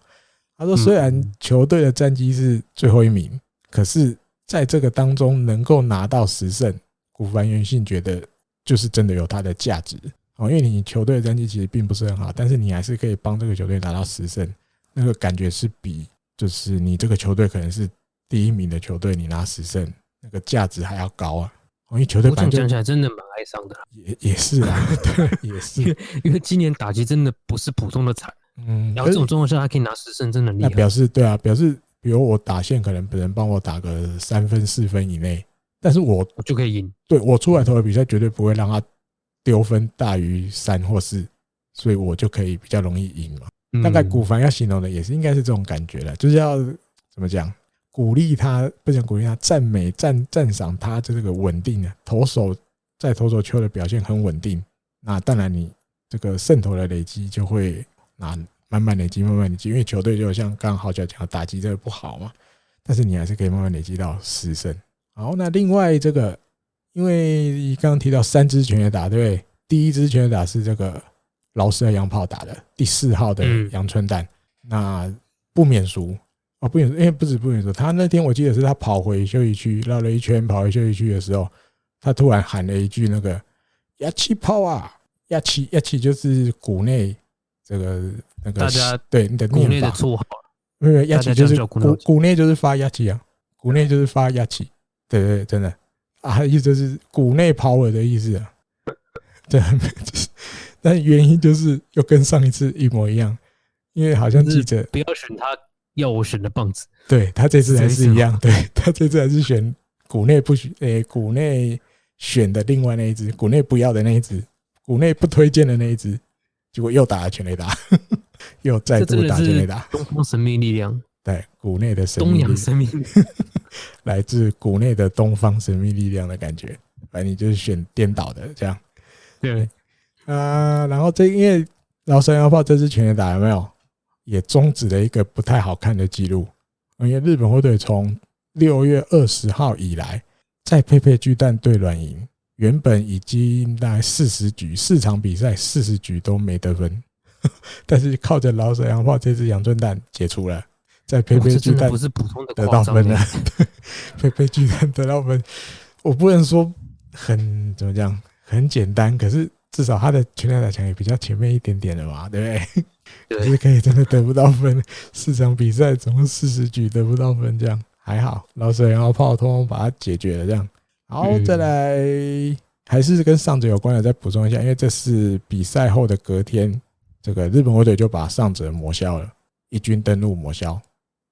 他说，虽然球队的战绩是最后一名，可是在这个当中能够拿到十胜，古凡元信觉得就是真的有它的价值哦。因为你球队的战绩其实并不是很好，但是你还是可以帮这个球队拿到十胜，那个感觉是比就是你这个球队可能是第一名的球队，你拿十胜那个价值还要高啊。因为球队反正讲起来真的蛮哀伤的，也也是啊，对，也是，因为今年打击真的不是普通的惨，嗯，然后这种状况下还可以拿十胜，真的厉害。那表示对啊，表示比如我打线可能本人帮我打个三分四分以内，但是我我就可以赢。对，我出来投的比赛绝对不会让他丢分大于三或四，所以我就可以比较容易赢嘛。大概古凡要形容的也是应该是这种感觉了，就是要怎么讲？鼓励他，不想鼓励他，赞美、赞赞赏他这个稳定的投手，在投手球的表现很稳定。那当然，你这个胜投的累积就会那慢慢累积，慢慢累积。因为球队就像刚刚豪脚讲，打击这个不好嘛，但是你还是可以慢慢累积到十胜。好，那另外这个，因为刚刚提到三支全垒打，对不对？第一支全垒打是这个劳斯和洋炮打的，第四号的阳春蛋，那不免俗。哦，不远，因为不止不免俗，他那天我记得是他跑回休息区绕了一圈，跑回休息区的时候，他突然喊了一句：“那个压气炮啊，压气压气就是谷内这个那个大家对你的念法的绰号，因为压气就是谷谷内就是发压气啊，谷内就是发压气，对对对，真的啊，意思是谷内 power 的意思啊，对，但原因就是又跟上一次一模一样，因为好像记者不要选他。要我选的棒子，对他这次还是一样，对 他这次还是选谷内不选，诶，谷内选的另外那一只，谷内不要的那一只，谷内不推荐的那一只，结果又打了全垒打，又再度打全垒打。东方神秘力量，对，谷内的神秘，东洋神秘，来自谷内的东方神秘力量的感觉，反正你就是选颠倒的这样。对，啊，然后这因为老三要炮这支全垒打有没有？也终止了一个不太好看的记录，因为日本火腿从六月二十号以来，在佩佩巨蛋对软银，原本已经大概四十局四场比赛四十局都没得分，但是靠着老舍洋炮这支阳春蛋解除了，在佩佩巨蛋不是普通的得到分了，佩佩巨蛋得到分，我不能说很怎么讲很简单，可是至少他的全垒打墙也比较前面一点点了嘛，对不对？可是可以真的得不到分，四场比赛总共四十局得不到分，这样还好。老师然后炮通通把它解决了，这样。好，再来还是跟上者有关的，再补充一下，因为这是比赛后的隔天，这个日本火腿就把上者抹消了，一军登陆抹消。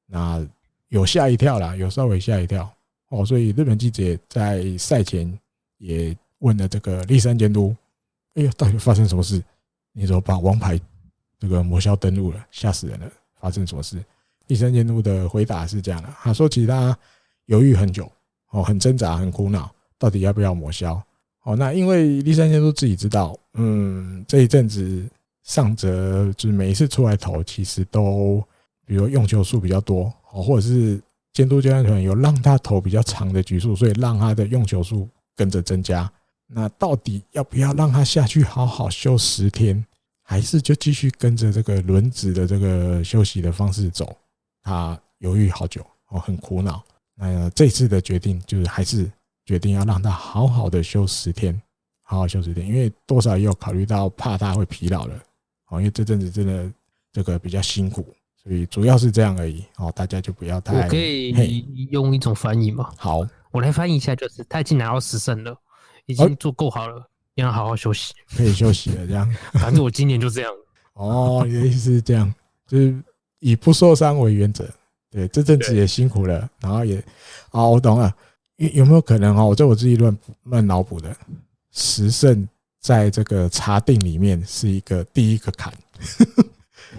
那有吓一跳啦，有稍微吓一跳哦。所以日本记者在赛前也问了这个立山监督：“哎呀，到底发生什么事？你怎么把王牌？”这个魔消登录了，吓死人了！发生什么事？立山监督的回答是这样的：他说，其实他犹豫很久，哦，很挣扎，很苦恼，到底要不要抹消？哦，那因为立山监督自己知道，嗯，这一阵子上泽就是每一次出来投，其实都比如用球数比较多，哦，或者是监督教练团有让他投比较长的局数，所以让他的用球数跟着增加。那到底要不要让他下去好好休十天？还是就继续跟着这个轮值的这个休息的方式走，他犹豫好久哦，很苦恼。那这次的决定就是还是决定要让他好好的休十天，好好休十天，因为多少也有考虑到怕他会疲劳了哦，因为这阵子真的这个比较辛苦，所以主要是这样而已哦，大家就不要太。我可以用一种翻译嘛？好，我来翻译一下，就是他已经拿到十胜了，已经做够好了，要好好休息，可以休息了。这样，反正我今年就这样。哦，你的意思是这样，就是以不受伤为原则。对，这阵子也辛苦了，然后也，哦，我懂了。有有没有可能哦？我在我自己乱乱脑补的，十胜在这个查定里面是一个第一个坎。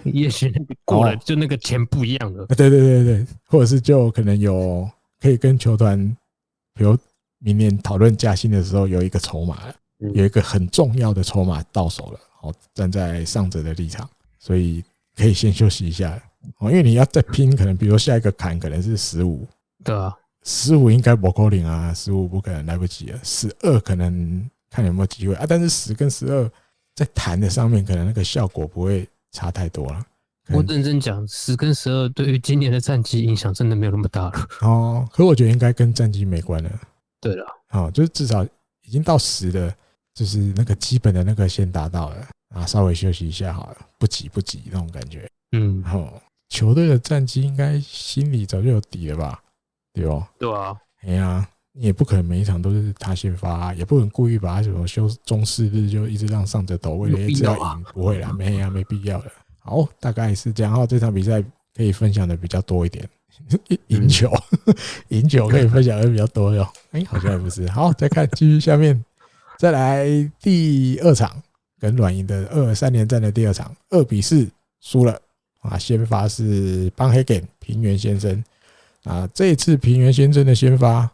也许过了，就那个钱不一样了。对对对对，或者是就可能有可以跟球团，比如明年讨论加薪的时候，有一个筹码，有一个很重要的筹码到手了。好，站在上者的立场，所以可以先休息一下。哦，因为你要再拼，可能比如下一个坎可能是十五，对啊，十五应该不够零啊，十五不可能来不及了，十二可能看有没有机会啊，但是十跟十二在谈的上面，可能那个效果不会差太多了。我认真讲，十跟十二对于今年的战绩影响真的没有那么大了。哦，可我觉得应该跟战绩没关了。对了，哦，就是至少已经到十的，就是那个基本的那个先达到了啊，稍微休息一下好了，不急不急那种感觉。嗯，好。球队的战绩应该心里早就有底了吧？对哦，对啊，哎呀，你也不可能每一场都是他先发，也不能故意把他什么休中四日就一直让上着抖，为了一直要赢，不会啦，没呀，没必要了。好，大概是这样。然后这场比赛可以分享的比较多一点，赢球，赢球可以分享的比较多哟。哎，好像也不是。好，再看继续下面，再来第二场跟软银的二三连战的第二场，二比四输了。啊，先发是邦黑根平原先生啊，这一次平原先生的先发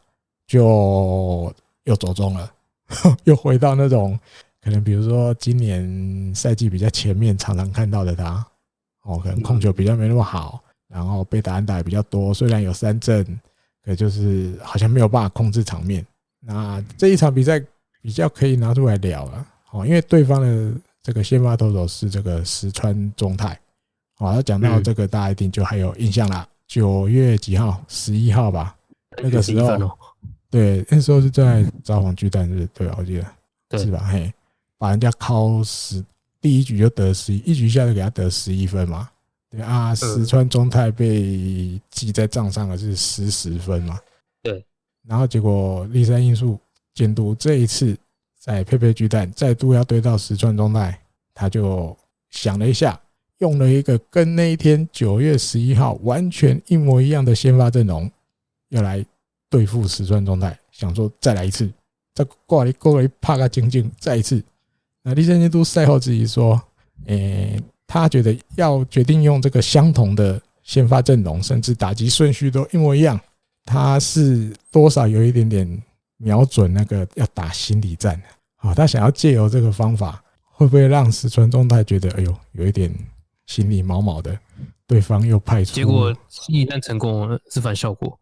就又走中了，又回到那种可能，比如说今年赛季比较前面常常看到的他，哦，可能控球比较没那么好，然后被打安打也比较多，虽然有三振，可就是好像没有办法控制场面。那这一场比赛比较可以拿出来聊了，哦，因为对方的这个先发投手是这个石川中泰，哦，他讲到这个，大家一定就还有印象啦。九月几号？十一号吧。那个时候，对，那时候是在札幌巨蛋日，对，我记得，是吧？嘿，把人家敲十，第一局就得十一，一局下就给他得十一分嘛。对啊，石川忠太被记在账上的是十十分嘛。对，然后结果立山因素监督这一次在佩佩巨蛋再度要对到石川忠太，他就想了一下。用了一个跟那一天九月十一号完全一模一样的先发阵容，要来对付石川忠太，想说再来一次，再挂一挂一帕个精进，再一次。那立山监督赛后质疑说，诶，他觉得要决定用这个相同的先发阵容，甚至打击顺序都一模一样，他是多少有一点点瞄准那个要打心理战的。好，他想要借由这个方法，会不会让石川忠太觉得，哎呦，有一点。心里毛毛的，对方又派出，结果一旦成功是反效果。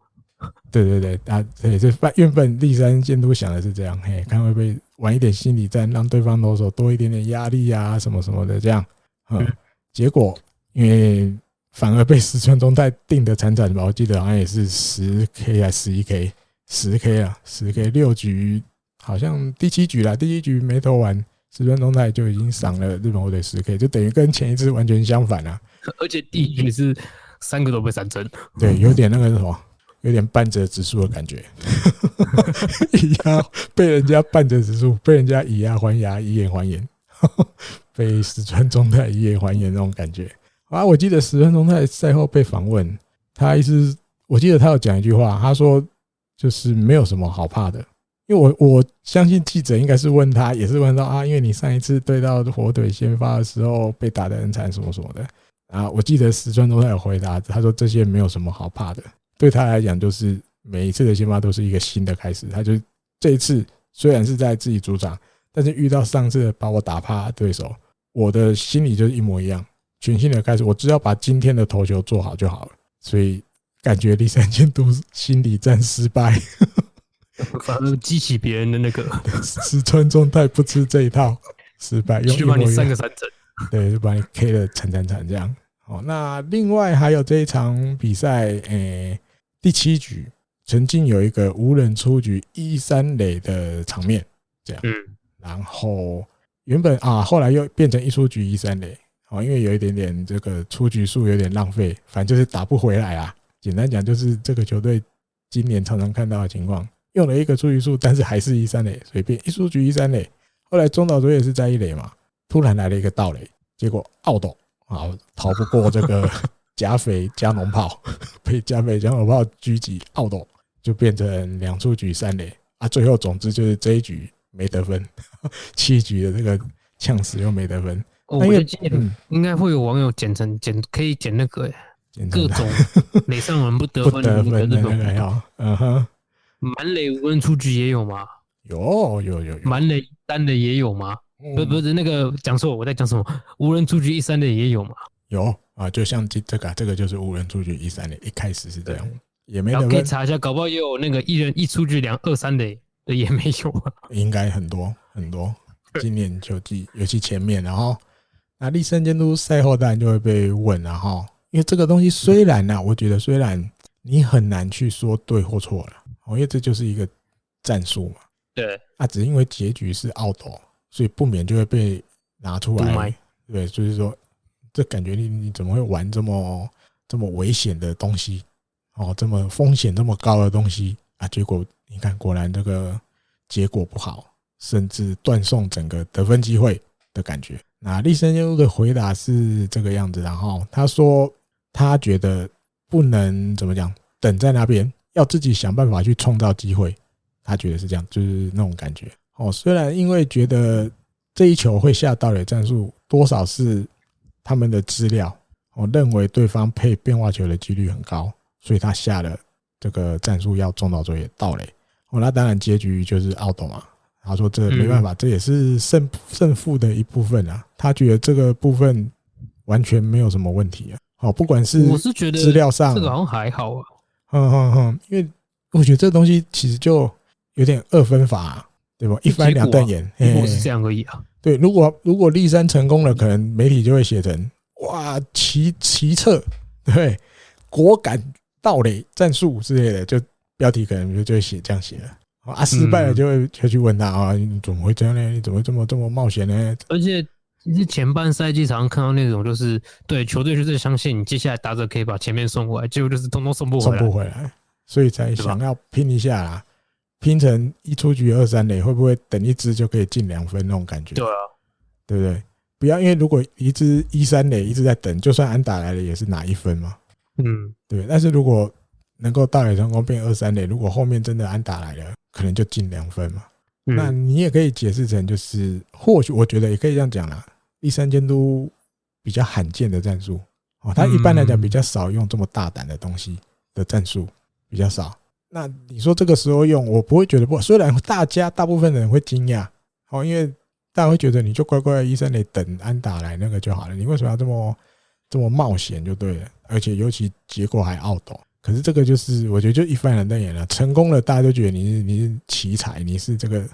对对对，啊，对，这原本立山监督想的是这样，嘿，看会不会玩一点心理战，让对方投手多一点点压力啊，什么什么的这样。嗯，结果因为反而被石川中太定的惨惨吧，我记得好像也是十 K 还是十一 K，十 K 啊，十 K 六局，好像第七局啦，第七局没投完。石川中太就已经赏了日本火腿十 K，就等于跟前一次完全相反了。而且第一局是三个都被三针，对，有点那个什么，有点半折指数的感觉。以牙被人家半折指数，被人家以牙还牙，以眼还眼，被石川宗太以眼还眼那种感觉。啊，我记得石川宗太赛后被访问，他意思，我记得他有讲一句话，他说就是没有什么好怕的。因为我我相信记者应该是问他，也是问到啊，因为你上一次对到火腿先发的时候被打得很惨，什么什么的啊。我记得石川宗太有回答，他说这些没有什么好怕的，对他来讲就是每一次的先发都是一个新的开始。他就这一次虽然是在自己主场，但是遇到上次把我打趴对手，我的心里就是一模一样，全新的开始，我只要把今天的投球做好就好了。所以感觉第三监督心理战失败。反而激起别人的那个 石川中太不吃这一套，失败，用就把你三个三振，对，就把你 K 了惨惨惨这样。好，那另外还有这一场比赛，诶，第七局曾经有一个无人出局一三垒的场面，这样，嗯，然后原本啊，后来又变成一出局一三垒，哦，因为有一点点这个出局数有点浪费，反正就是打不回来啊。简单讲就是这个球队今年常常看到的情况，用了一个出局数，但是还是一三垒，随便一出局一三垒。后来中岛卓也是在一垒嘛，突然来了一个盗垒，结果奥斗啊逃不过这个甲斐加农炮，被甲斐加农炮狙击，奥斗就变成两出局三垒啊。最后总之就是这一局没得分，七局的那个呛死又没得分。我觉得应该会有网友剪成剪可以剪那个各种 垒上人不得分的那个，嗯哼，满垒无人出局也有吗？有有有有，满垒单的也有吗？不不是那个讲错，我在讲什么？无人出局一三的也有吗？有啊，就像这这个这个就是无人出局一三年，一开始是这样，也没得。可以查一下，搞不好也有那个一人一出局两二三的也没有啊。应该很多很多，今年球季尤其前面，然后那立身监督赛后当然就会被问，然后因为这个东西虽然呢，我觉得虽然你很难去说对或错了，哦，因为这就是一个战术嘛。对，啊，只是因为结局是 out，所以不免就会被拿出来。对，就是说，这感觉你你怎么会玩这么这么危险的东西？哦，这么风险这么高的东西啊？结果你看，果然这个结果不好，甚至断送整个得分机会的感觉。那立身优的回答是这个样子，然后他说他觉得不能怎么讲，等在那边，要自己想办法去创造机会。他觉得是这样，就是那种感觉哦。虽然因为觉得这一球会下盗垒战术，多少是他们的资料，我认为对方配变化球的几率很高，所以他下了这个战术要中岛卓也盗垒。哦，那当然结局就是 out 嘛。他说这没办法，这也是胜胜负的一部分啊。他觉得这个部分完全没有什么问题啊。哦，不管是我是觉得资料上这个好像还好啊。哼哼哼，因为我觉得这个东西其实就。有点二分法、啊，对吧？一翻两瞪眼，不是这样而已啊。对，如果如果立山成功了，可能媒体就会写成哇奇奇策，对，果敢盗垒战术之类的，就标题可能就就会写这样写了。啊，失败了就会就去问他啊，你怎么会这样呢？你怎么会这么这么冒险呢？而且其实前半赛季常常看到那种，就是对球队就是相信你接下来打者可以把前面送过来，结果就是通通送不回来，送不回来，所以才想要拼一下啦。拼成一出局二三垒，会不会等一支就可以进两分那种感觉？对啊，对不对？不要因为如果一支一三垒一直在等，就算安打来了也是拿一分嘛。嗯，对。但是如果能够大垒成功变二三垒，如果后面真的安打来了，可能就进两分嘛。那你也可以解释成就是，或许我觉得也可以这样讲啦。立三监督比较罕见的战术哦，他一般来讲比较少用这么大胆的东西的战术比较少。那你说这个时候用，我不会觉得不好。虽然大家大部分人会惊讶，哦，因为大家会觉得你就乖乖医生得等安打来那个就好了，你为什么要这么这么冒险就对了？而且尤其结果还 out，可是这个就是我觉得就一翻两瞪眼了。成功了，大家都觉得你是你是奇才，你是这个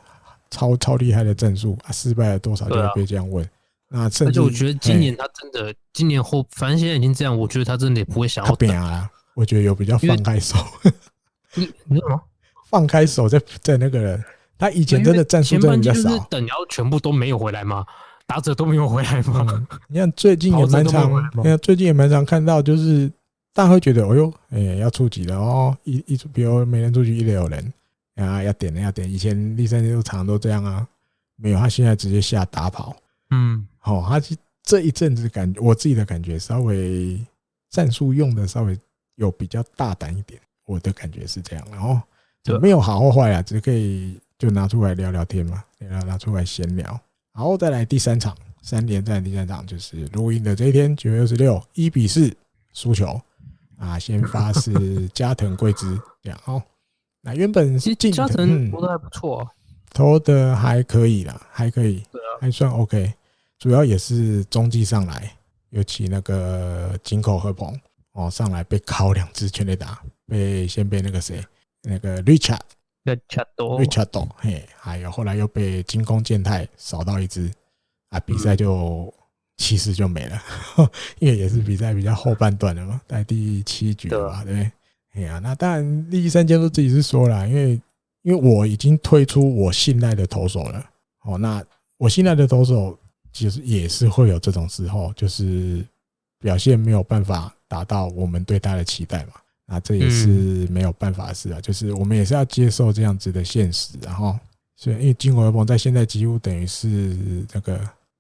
超超厉害的战术啊。失败了多少就会被这样问。那甚至我觉得今年他真的今年后，反正现在已经这样，我觉得他真的也不会想要变啊。我觉得有比较放开手。你你什么？放开手在在那个人，他以前真的战术真的比较少。等，然后全部都没有回来吗？打者都没有回来吗？你看最近也蛮常，你看最近也蛮常看到，就是大家会觉得，哦呦，哎，要出局了哦，一一比如每人出局，一垒有人啊，要点了要点。以前立三就常都这样啊，没有，他现在直接下打跑。嗯，好，他这一阵子感觉，我自己的感觉稍微战术用的稍微有比较大胆一点。我的感觉是这样，然后没有好或坏啊，只可以就拿出来聊聊天嘛，拿拿出来闲聊。然后再来第三场三连战，第三场就是录音的这一天，九月二十六，一比四输球啊。先发是加藤贵之 这样哦。那原本是加藤投的还不错，投的还可以啦，还可以，还算 OK。主要也是中继上来，尤其那个井口和鹏哦上来被敲两只全垒打。被先被那个谁，那个 Richard，Richard，Richard，嘿，还有后来又被金宫健太扫到一只，啊，比赛就其实就没了，因为也是比赛比较后半段的嘛，在第七局了吧，对？哎呀，那当然第三监督自己是说了，因为因为我已经推出我信赖的投手了，哦，那我信赖的投手其实也是会有这种时候，就是表现没有办法达到我们对他的期待嘛。那这也是没有办法的事啊，就是我们也是要接受这样子的现实。然后，所以因为金国鹏在现在几乎等于是那个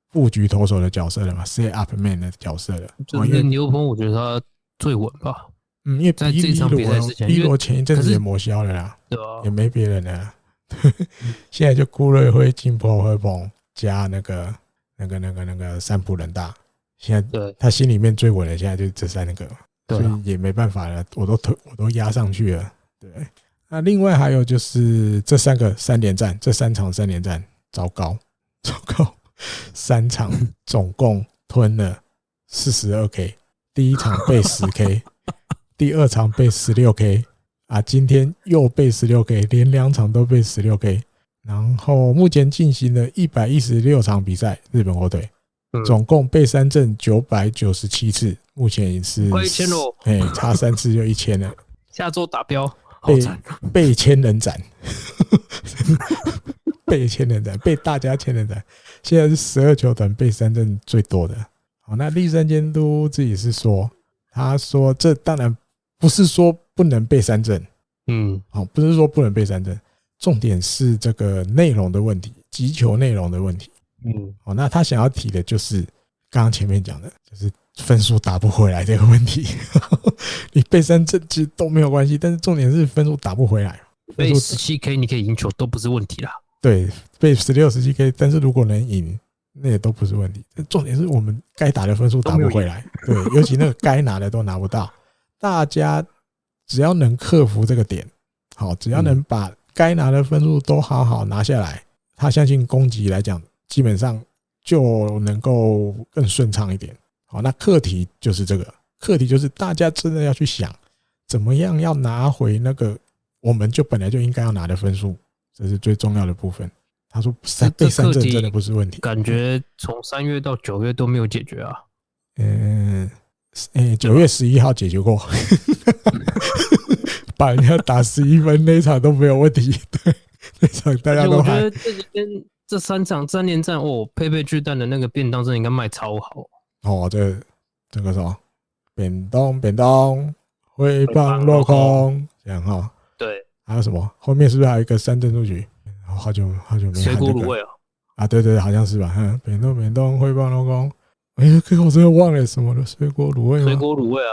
布局投手的角色了嘛，set up man 的角色了。就是牛鹏，我觉得他最稳吧。嗯，因为在这场比赛之前，一罗前一阵子也抹消了啦，对啊，也没别人了。现在就顾瑞辉、金波和鹏加那个、那个、那个、那个三浦人大。现在他心里面最稳的，现在就是这三个，所以也没办法了。我都推，我都压上去了。对，那另外还有就是这三个三连战，这三场三连战，糟糕，糟糕，三场总共吞了四十二 K，第一场被十 K。第二场被十六 K 啊，今天又被十六 K，连两场都被十六 K。然后目前进行了一百一十六场比赛，日本火腿总共被三振九百九十七次，目前也是快一千喽，哎，差三次就一千了。下周达标，被被千人斩，被千人斩，被大家千人斩。现在是十二球团被三振最多的。好，那立山监督自己是说，他说这当然。不是说不能被三振，嗯，好，不是说不能被三振，重点是这个内容的问题，击球内容的问题，嗯，哦，那他想要提的就是刚刚前面讲的，就是分数打不回来这个问题。你背三振其实都没有关系，但是重点是分数打不回来。背十七 K 你可以赢球都不是问题啦。对，背十六、十七 K，但是如果能赢，那也都不是问题。重点是我们该打的分数打不回来，对，尤其那个该拿的都拿不到。大家只要能克服这个点，好，只要能把该拿的分数都好好拿下来，他相信攻击来讲，基本上就能够更顺畅一点。好，那课题就是这个，课题就是大家真的要去想，怎么样要拿回那个我们就本来就应该要拿的分数，这是最重要的部分。他说三被三振真的不是问题，感觉从三月到九月都没有解决啊。嗯。诶，九月十一号解决过，把人家打十一分那场都没有问题。对，那场大家都还。我觉得这几天这三场三连战哦，佩佩巨蛋的那个便当真的应该卖超好。哦，这这个什么便当便当挥棒落空这样哈。对，还有什么？后面是不是还有一个三振出局？好久好久没。水果卤味哦？啊，对对，好像是吧。嗯，便当便当挥棒落空。哎，可我真的忘了什么了？水果卤味，水果卤味啊，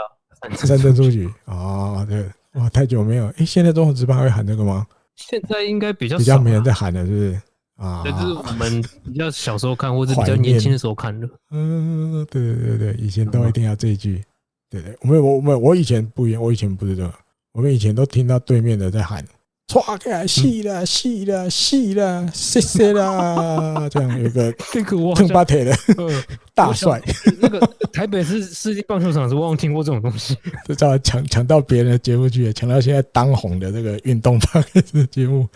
三振出局啊！对，哇，太久没有。哎，现在中华职棒会喊这个吗？现在应该比较比较没人在喊了，是不是？啊，这是我们比较小时候看，或者比较年轻的时候看的。嗯，对对对对，以前都一定要这一句。对对，我们我们我以前不一样，我以前不是这样，我们以前都听到对面的在喊。唰开，细了，细了，细了，谢谢啦！这样有一个 这个我挺拔腿的 大帅。那个台北市世纪棒球场是我忘听过这种东西，就这样抢抢到别人的节目去，抢到现在当红的这个运动棒的节目。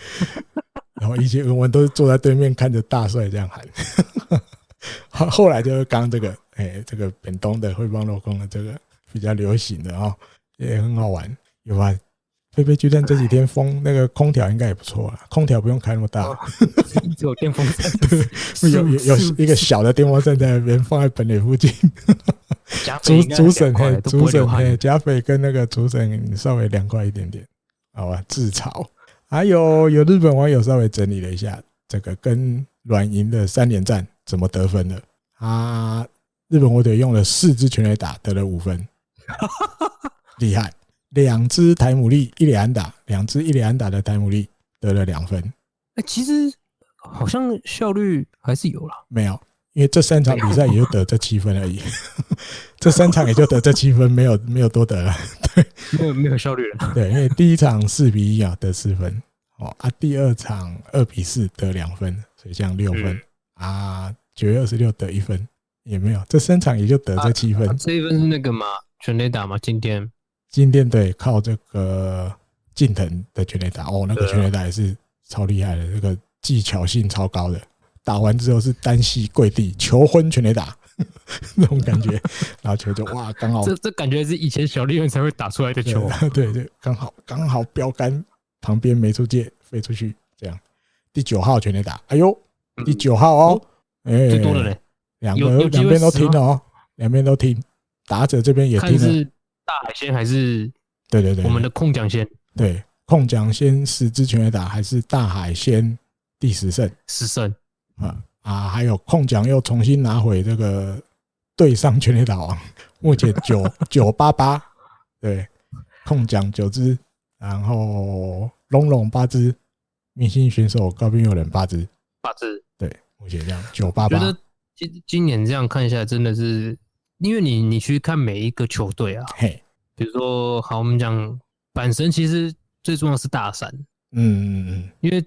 然后一些文文都是坐在对面看着大帅这样喊。后后来就是刚这个，哎，这个本东的会帮落空的这个比较流行的啊，也很好玩，有吧？佩佩巨蛋这几天风那个空调应该也不错啊，空调不用开那么大，只有电风扇，对，有有有一个小的电风扇在那边放在本垒附近。主主审嘿，主审嘿，甲斐跟那个主审稍微凉快一点点，好吧？自嘲。还有有日本网友稍微整理了一下这个跟软银的三连战怎么得分的啊？日本火腿用了四支全垒打得了五分，厉害。两支台姆利一垒安打，两支一垒安打的台姆利得了两分。哎，其实好像效率还是有了。没有，因为这三场比赛也就得这七分而已。这三场也就得这七分，没有没有多得了。对，没有没有效率了。对，因为第一场四比一啊得四分，哦啊，第二场二比四得两分，所以这样六分啊。九月二十六得一分也没有，这三场也就得这七分。这一分是那个嘛，全垒打嘛，今天。今天对靠这个近藤的全垒打哦，那个全垒打也是超厉害的，这个技巧性超高的。打完之后是单膝跪地求婚全垒打 那种感觉，然后球就哇，刚好这这感觉是以前小利润才会打出来的球，对 对，刚好刚好标杆旁边没出界飞出去，这样第九号全垒打，哎呦，第九号哦，哎，最多的嘞，两个两边都听哦，两边都听，打者这边也听。看是大海鲜还是？对对对，我们的控奖先。对，控奖先十支全垒打，还是大海鲜第十胜？十胜啊啊！还有控奖又重新拿回这个对上全垒打王，目前九九八八，对，控奖九支，然后龙龙八支，明星选手高滨有人八支，八支，对，目前这样九八八。今今年这样看下来，真的是，因为你你去看每一个球队啊，嘿，比如说好，我们讲阪神，其实最重要是大山，嗯嗯嗯，因为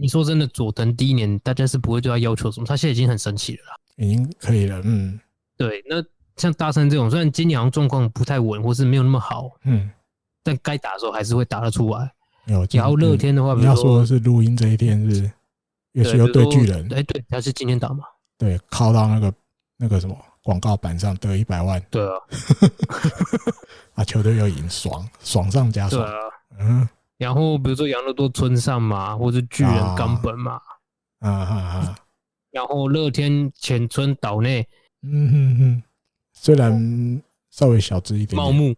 你说真的，佐藤第一年大家是不会对他要求什么，他现在已经很神奇了啦，已经可以了，嗯，对，那像大山这种，虽然今年好像状况不太稳，或是没有那么好，嗯，但该打的时候还是会打得出来。有，然后乐天的话，你要说的是录音这一天是，也是要对巨人，哎，对，他是今天打嘛。对，靠到那个那个什么广告板上得一百万。对啊，啊，球队又赢，爽爽上加爽。对啊，嗯。然后比如说养乐多村上嘛，或者巨人冈本嘛，啊啊啊。然后乐天浅村岛内，嗯哼哼，虽然稍微小只一点，点，茂木，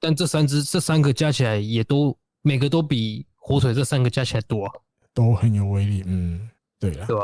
但这三只这三个加起来也都每个都比火腿这三个加起来多，啊，都很有威力。嗯，对了，对吧？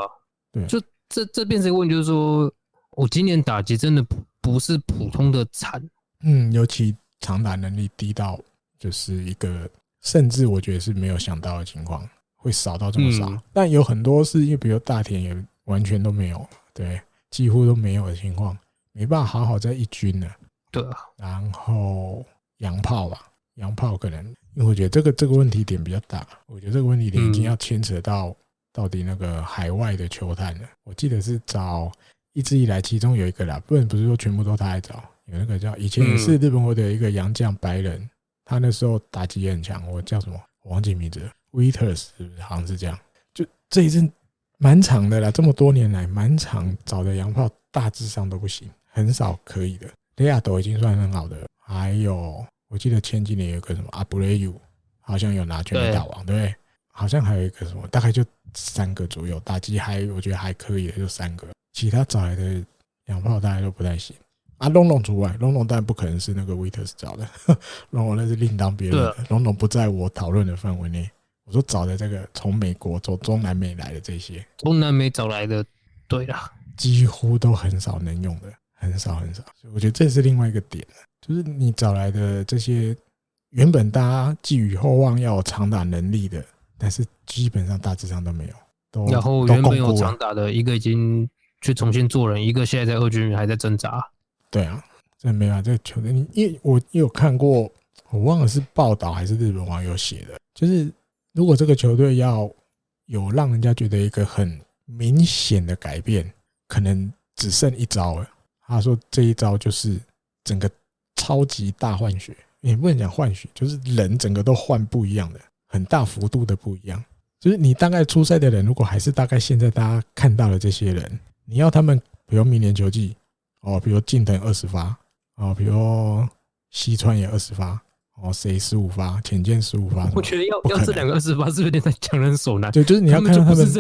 对，就。这这变成一个问题，就是说我今年打击真的不不是普通的惨，嗯，尤其长打能力低到就是一个，甚至我觉得是没有想到的情况，会少到这么少。嗯、但有很多是因为，比如大田也完全都没有，对，几乎都没有的情况，没办法好好在一军了。对啊，然后洋炮吧，洋炮可能，因为我觉得这个这个问题点比较大，我觉得这个问题点已经要牵扯到。到底那个海外的球探了？我记得是找一直以来，其中有一个啦，不能不是说全部都他来找，有那个叫以前也是日本国的一个洋将白人，他那时候打击也很强。我叫什么？我忘记名字了。Wieters 是不是？好像是这样。就这一阵蛮长的啦，这么多年来蛮长，找的洋炮大致上都不行，很少可以的。雷亚斗已经算很好的，还有我记得前几年有个什么阿布雷尤，好像有拿全垒打王，对不对？好像还有一个什么，大概就。三个左右打击还我觉得还可以的，就三个，其他找来的洋炮大概都不太行啊。龙龙除外，龙龙当然不可能是那个维特斯找的，龙龙那是另当别论的，龙龙不在我讨论的范围内。我说找的这个从美国走中南美来的这些，中南美找来的，对啦，几乎都很少能用的，很少很少。所以我觉得这是另外一个点，就是你找来的这些原本大家寄予厚望要有长打能力的。但是基本上大致上都没有，都然后原本有长打的一个已经去重新做人，一个现在在二军还在挣扎。对啊，这没法，这个球队，你因为我有看过，我忘了是报道还是日本网友写的，就是如果这个球队要有让人家觉得一个很明显的改变，可能只剩一招了。他说这一招就是整个超级大换血，也不能讲换血，就是人整个都换不一样的。很大幅度的不一样，就是你大概出赛的人，如果还是大概现在大家看到的这些人，你要他们，比如明年球季哦，比如近藤二十发哦，比如西川也二十发哦，谁十五发，浅见十五发，我觉得要要这两个二十发是不是有点在强人所难？对，就是你要看到他们，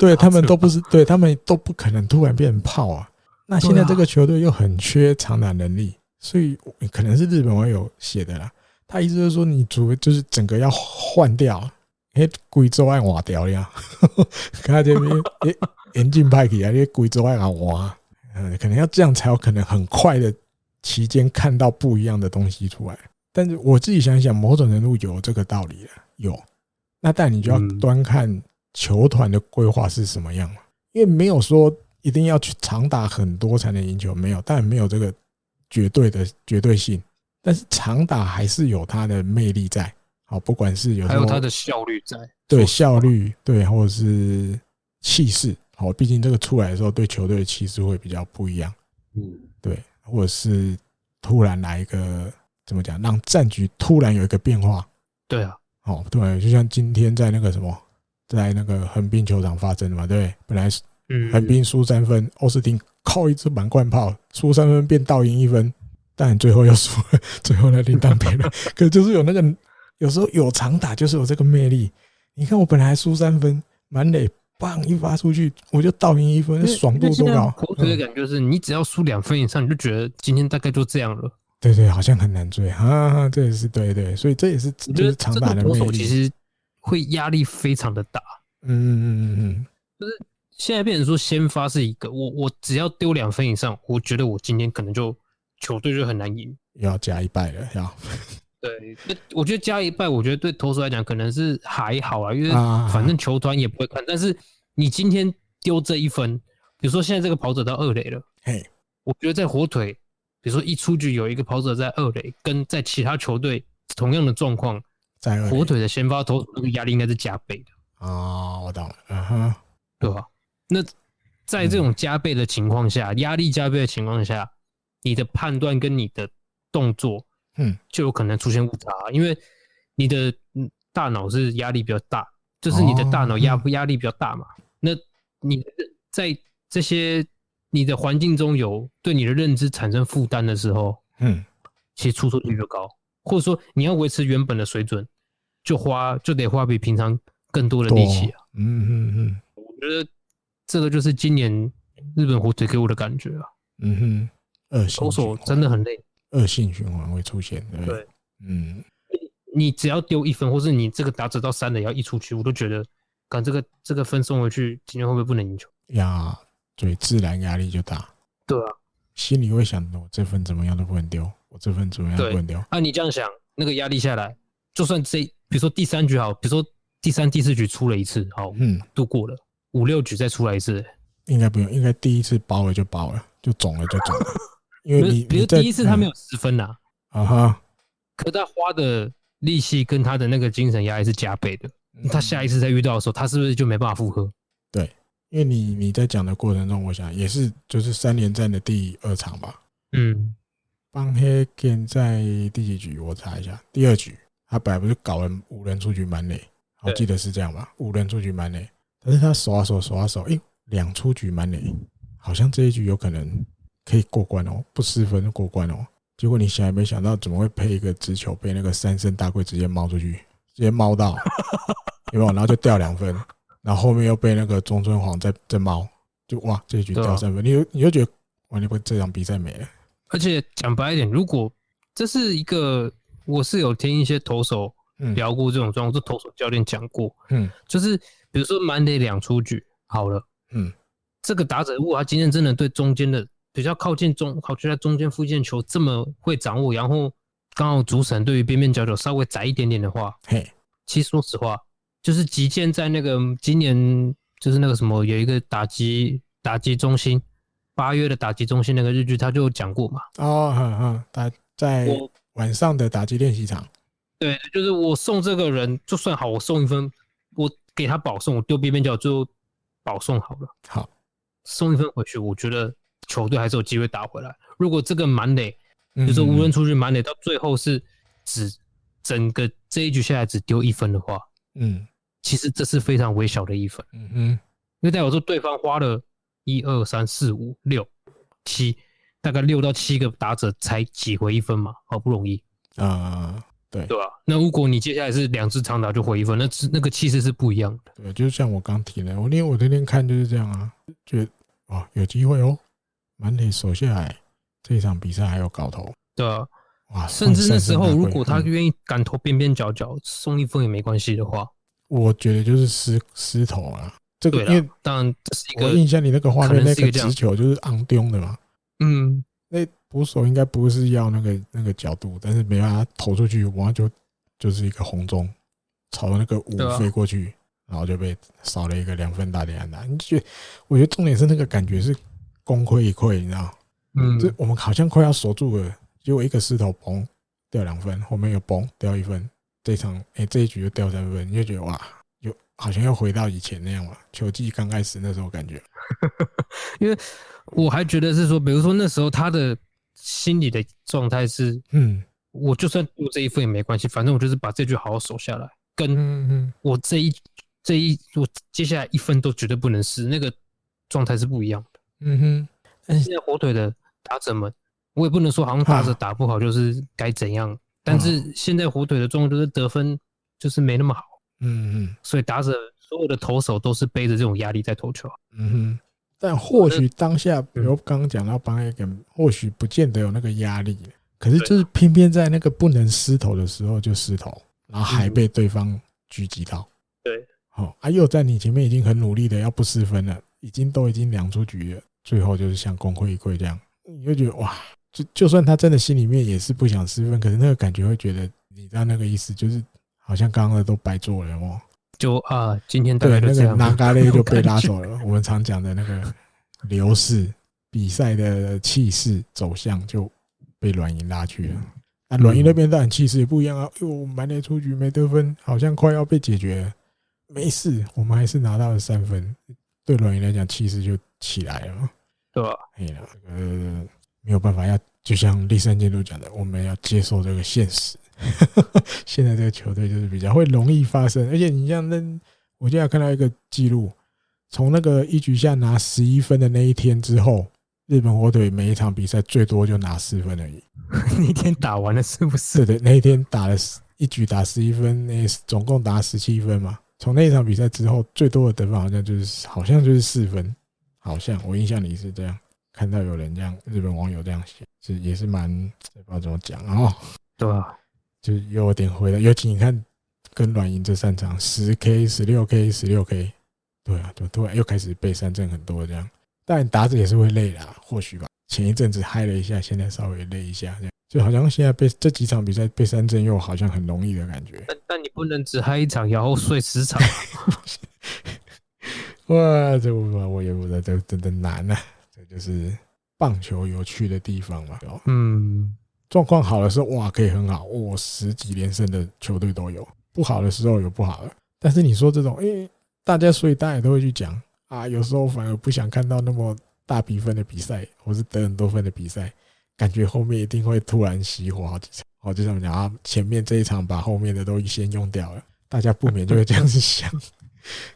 对他们都不是，对他们都不可能突然变成炮啊。那现在这个球队又很缺长打能力，所以可能是日本网友写的啦。他意思就是说，你主就是整个要换掉，哎，贵州爱换掉呀！看这边，哎，严禁派去啊，你贵州爱换，嗯，可能要这样才有可能很快的期间看到不一样的东西出来。但是我自己想想，某种程度有这个道理了，有。那但你就要端看球团的规划是什么样了，因为没有说一定要去长打很多才能赢球，没有，但没有这个绝对的绝对性。但是长打还是有它的魅力在，好，不管是有还有它的效率在，对效率，对，或者是气势，好，毕竟这个出来的时候对球队的气势会比较不一样，嗯，对，或者是突然来一个怎么讲，让战局突然有一个变化，对啊，哦，对，就像今天在那个什么，在那个横滨球场发生的嘛，对，本来是横滨输三分，奥斯汀靠一支满贯炮输三分变倒赢一分。但最后又输了，最后那另当别论。可就是有那个，有时候有长打就是有这个魅力。你看我本来还输三分，满垒棒一发出去，我就倒赢一分，爽度多高！火腿的感觉是，你只要输两分以上，你就觉得今天大概就这样了。对对，好像很难追啊！这也是对对，所以这也是就是长打的魅力。其实会压力非常的大。嗯嗯嗯嗯嗯，就是现在变成说先发是一个，我我只要丢两分以上，我觉得我今天可能就球队就很难赢，要加一败了，要。对，那我觉得加一败，我觉得对投手来讲可能是还好啊，因为反正球团也不会看。但是你今天丢这一分，比如说现在这个跑者到二垒了，嘿，我觉得在火腿，比如说一出局有一个跑者在二垒，跟在其他球队同样的状况，在火腿的先发投手那个压力应该是加倍的。哦，我懂了，嗯哼，对吧？那在这种加倍的情况下，压力加倍的情况下，你的判断跟你的动作。嗯，就有可能出现误差，因为你的大脑是压力比较大，就是你的大脑压压力比较大嘛。那你在这些你的环境中有对你的认知产生负担的时候，嗯，其实出错率就高，或者说你要维持原本的水准，就花就得花比平常更多的力气啊。嗯嗯嗯，我觉得这个就是今年日本火腿给我的感觉啊。嗯哼，投手真的很累。恶性循环会出现，对，对，嗯，你只要丢一分，或是你这个打者到三垒要一出去，我都觉得，赶这个这个分送回去，今天会不会不能赢球？呀，对，自然压力就大。对啊，心里会想，我这分怎么样都不能丢，我这分怎么样都不能丢。啊，你这样想，那个压力下来，就算这，比如说第三局好，比如说第三、第四局出了一次，好，嗯，度过了，五六局再出来一次，应该不用，应该第一次包了就包了，就肿了就肿了。因为你，比如第一次他没有十分呐，啊哈，可他花的力气跟他的那个精神压力是加倍的。他下一次再遇到的时候，他是不是就没办法复合？对，因为你你在讲的过程中，我想也是就是三连战的第二场吧。嗯，邦黑根在第几局？我查一下，第二局他本来不是搞了五人出局满垒，我记得是这样吧？五人出局满垒，但是他守啊守，守啊守，诶，两出局满垒，好像这一局有可能。可以过关哦，不失分就过关哦。结果你想也没想到，怎么会配一个直球被那个三圣大贵直接猫出去，直接猫到，有没有？然后就掉两分，然后后面又被那个中村晃再再猫，就哇，这一局掉三分，你就你就觉得完全不这场比赛没了。而且讲白一点，如果这是一个，我是有听一些投手聊过这种状况，是投手教练讲过，嗯，就是比如说满垒两出局好了，嗯，这个打者如果他今天真的对中间的。比较靠近中，好就在中间附近球这么会掌握，然后刚好主审对于边边角角稍微窄一点点的话，嘿，其实说实话，就是击剑在那个今年就是那个什么有一个打击打击中心，八月的打击中心那个日剧他就讲过嘛，哦，嗯嗯，打在晚上的打击练习场，对，就是我送这个人就算好，我送一分，我给他保送，我丢边边角最后保送好了，好，送一分回去，我觉得。球队还是有机会打回来。如果这个满垒，就是无人出局满垒，到最后是只整个这一局下来只丢一分的话，嗯，其实这是非常微小的一分，嗯哼，因为代表说对方花了一二三四五六七，大概六到七个打者才挤回一分嘛，好不容易啊，对对吧？那如果你接下来是两支长打就回一分，那那个气势是不一样的。对，就像我刚提的，我连我那天看就是这样啊，觉得哦有机会哦。满铁守下来，这场比赛还有搞头。对啊，哇！甚至那时候，如果他愿意敢投边边角角送一分也没关系的话，我觉得就是失失投啊。这个因为当然这是一个，我印象里那个画面那个直球就是昂丢的嘛。嗯，那捕手应该不是要那个那个角度，但是没办法投出去，完就就是一个红中朝着那个五飞过去，然后就被少了一个两分大点安打。你觉得？我觉得重点是那个感觉是。功亏一篑，你知道？嗯，这我们好像快要锁住了，结果一个石头崩，掉两分，后面又崩，掉一分，这场哎、欸，这一局又掉三分，你就觉得哇，又好像又回到以前那样了，球季刚开始那时候感觉。因为我还觉得是说，比如说那时候他的心理的状态是，嗯，我就算丢这一分也没关系，反正我就是把这局好好守下来，跟我这一这一我接下来一分都绝对不能失，那个状态是不一样的。嗯哼，但是现在火腿的打者们，我也不能说好像打者打不好就是该怎样，但是现在火腿的状况就是得分就是没那么好，嗯嗯，所以打者所有的投手都是背着这种压力在投球。嗯哼，但或许当下，比如刚刚讲到邦黑根，或许不见得有那个压力，可是就是偏偏在那个不能失投的时候就失投，然后还被对方狙击到。对，好啊，又在你前面已经很努力的要不失分了，已经都已经两出局了，最后就是像功亏一篑这样，你就觉得哇，就就算他真的心里面也是不想失分，可是那个感觉会觉得，你知道那个意思就是好像刚刚的都白做了哦。就啊，今天对那个拿嘎雷就被拉走了。我们常讲的那个流势，比赛的气势走向就被软银拉去了。那软银那边当然气势也不一样啊，哟，满垒出局没得分，好像快要被解决了。没事，我们还是拿到了三分。对软银来讲，气势就起来了。对吧？哎呀，呃，没有办法，要就像第三监督讲的，我们要接受这个现实。现在这个球队就是比较会容易发生，而且你像那，我就要看到一个记录，从那个一局下拿十一分的那一天之后，日本火腿每一场比赛最多就拿四分而已。那天打完了是不是？对的，那一天打了一局打十一分，那总共打十七分嘛。从那一场比赛之后，最多的得分好像就是好像就是四分，好像我印象里是这样。看到有人这样，日本网友这样写，是也是蛮不知道怎么讲哦。对啊。就有点回来，尤其你看跟软银这三场十 K、十六 K、十六 K，对啊，就突然又开始被三振很多这样，但打者也是会累啦，或许吧。前一阵子嗨了一下，现在稍微累一下，这样就好像现在被这几场比赛被三振又好像很容易的感觉。但但你不能只嗨一场，然后睡十场。哇，这我我也不知道，这真的难啊！这就是棒球有趣的地方嘛。嗯。状况好的时候，哇，可以很好，我，十几连胜的球队都有；不好的时候有不好的。但是你说这种，诶，大家所以大家也都会去讲啊，有时候反而不想看到那么大比分的比赛，或是得很多分的比赛，感觉后面一定会突然熄火好几场。哦，就这么讲啊，前面这一场把后面的都先用掉了，大家不免就会这样子想。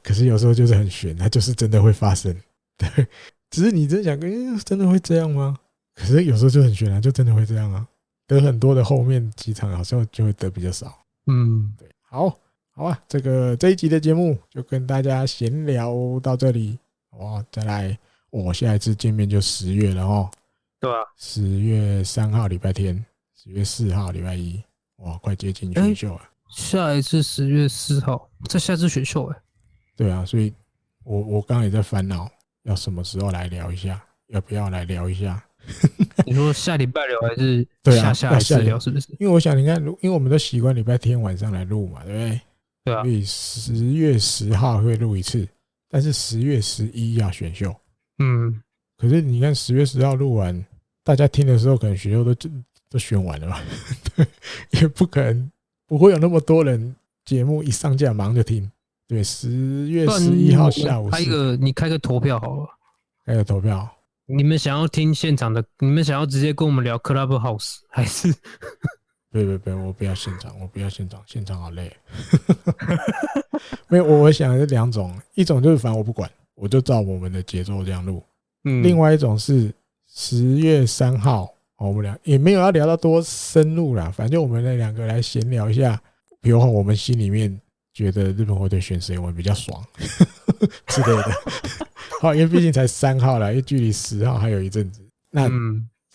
可是有时候就是很悬，它就是真的会发生。对，只是你真想，诶，真的会这样吗？可是有时候就很悬啊，就真的会这样啊。得很多的后面几场好像就会得比较少，嗯，对，好，好啊，这个这一集的节目就跟大家闲聊到这里，哇，再来，我下一次见面就十月了哦，对啊，十月三号礼拜天，十月四号礼拜一，哇，快接近选秀了，下一次十月四号，再下次选秀哎，对啊，所以我我刚刚也在烦恼，要什么时候来聊一下，要不要来聊一下？你说下礼拜聊还是下下礼拜聊？是不是？因为我想，你看，因为我们都习惯礼拜天晚上来录嘛，对不对？对啊。所以十月十号会录一次，但是十月十一要选秀。嗯。可是你看，十月十号录完，大家听的时候，可能选秀都都选完了嘛？对，也不可能不会有那么多人节目一上架忙着听。对，十月十一号下午开一个，你开个投票好了，开个投票。你们想要听现场的？你们想要直接跟我们聊 Clubhouse 还是？不不不，我不要现场，我不要现场，现场好累。没有，我我想的是两种，一种就是反正我不管，我就照我们的节奏这样录。嗯。另外一种是十月三号，我们俩也没有要聊到多深入啦，反正我们那两个来闲聊一下，比如说我们心里面觉得日本火腿选谁我们比较爽 之类的。好，因为毕竟才三号了，因为距离十号还有一阵子。那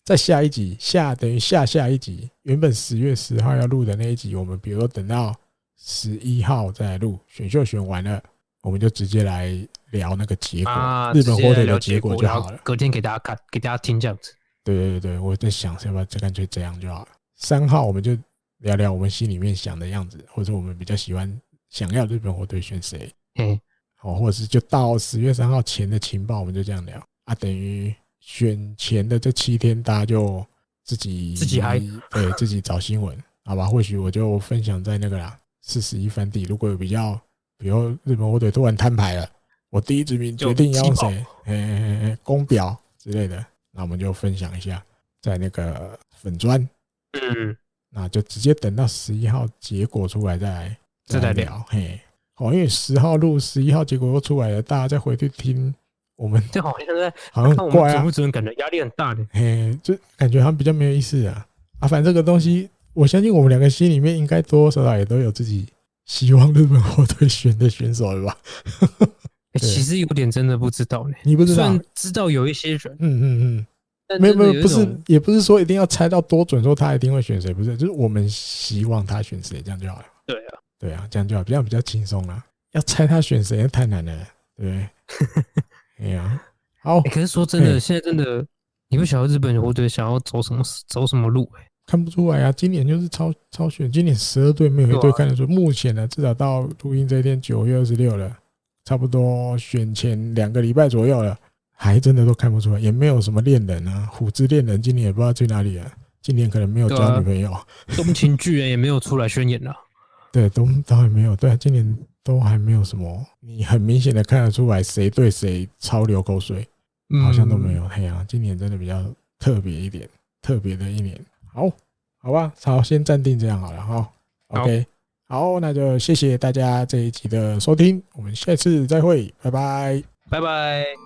在下一集，下等于下下一集，原本十月十号要录的那一集，我们比如说等到十一号再来录，选秀选完了，我们就直接来聊那个结果，日本火腿的结果就好了。隔天给大家看，给大家听这样子。对对对，我在想，要不要就干脆这样就好了。三号我们就聊聊我们心里面想的样子，或者我们比较喜欢想要日本火腿选谁。嗯。好，或者是就到十月三号前的情报，我们就这样聊啊。等于选前的这七天，大家就自己自己嗨，对自己找新闻，好吧？或许我就分享在那个啦，四十一番地。如果有比较，比如日本火腿突然摊牌了，我第一指名决定要用谁，呃，公表之类的，那我们就分享一下在那个粉砖，嗯，那就直接等到十一号结果出来再来再来聊，嘿。哦，因为十号录，十一号结果又出来了，大家再回去听我们，就 好像在好像怪啊，准不准？感觉压力很大的，嘿，就感觉好像比较没有意思啊。啊，反正这个东西，我相信我们两个心里面应该多多少少也都有自己希望日本火腿选的选手了吧？欸、其实有点真的不知道呢。你不知道？知道有一些人，嗯嗯嗯，没有没有，不是，也不是说一定要猜到多准，说他一定会选谁，不是，就是我们希望他选谁，这样就好了。对啊，对啊，这样就好，比较比较轻松了。要猜他选谁，太难了，对不对？哎呀，好、欸。可是说真的，现在真的，你不晓得日本球队想要走什么走什么路、欸？哎，看不出来啊。今年就是超超选，今年十二队没有一队看得出。目前呢，至少到录音这一天，九月二十六了。差不多选前两个礼拜左右了，还真的都看不出来，也没有什么恋人啊，虎之恋人今年也不知道去哪里了，今年可能没有交女朋友。东青巨人也没有出来宣言了，对，都都还没有，对，今年都还没有什么，你很明显的看得出来谁对谁超流口水，好像都没有。嘿呀，今年真的比较特别一点，特别的一年。好，好吧，好，先暂定这样好了哈。OK。好，那就谢谢大家这一集的收听，我们下次再会，拜拜，拜拜。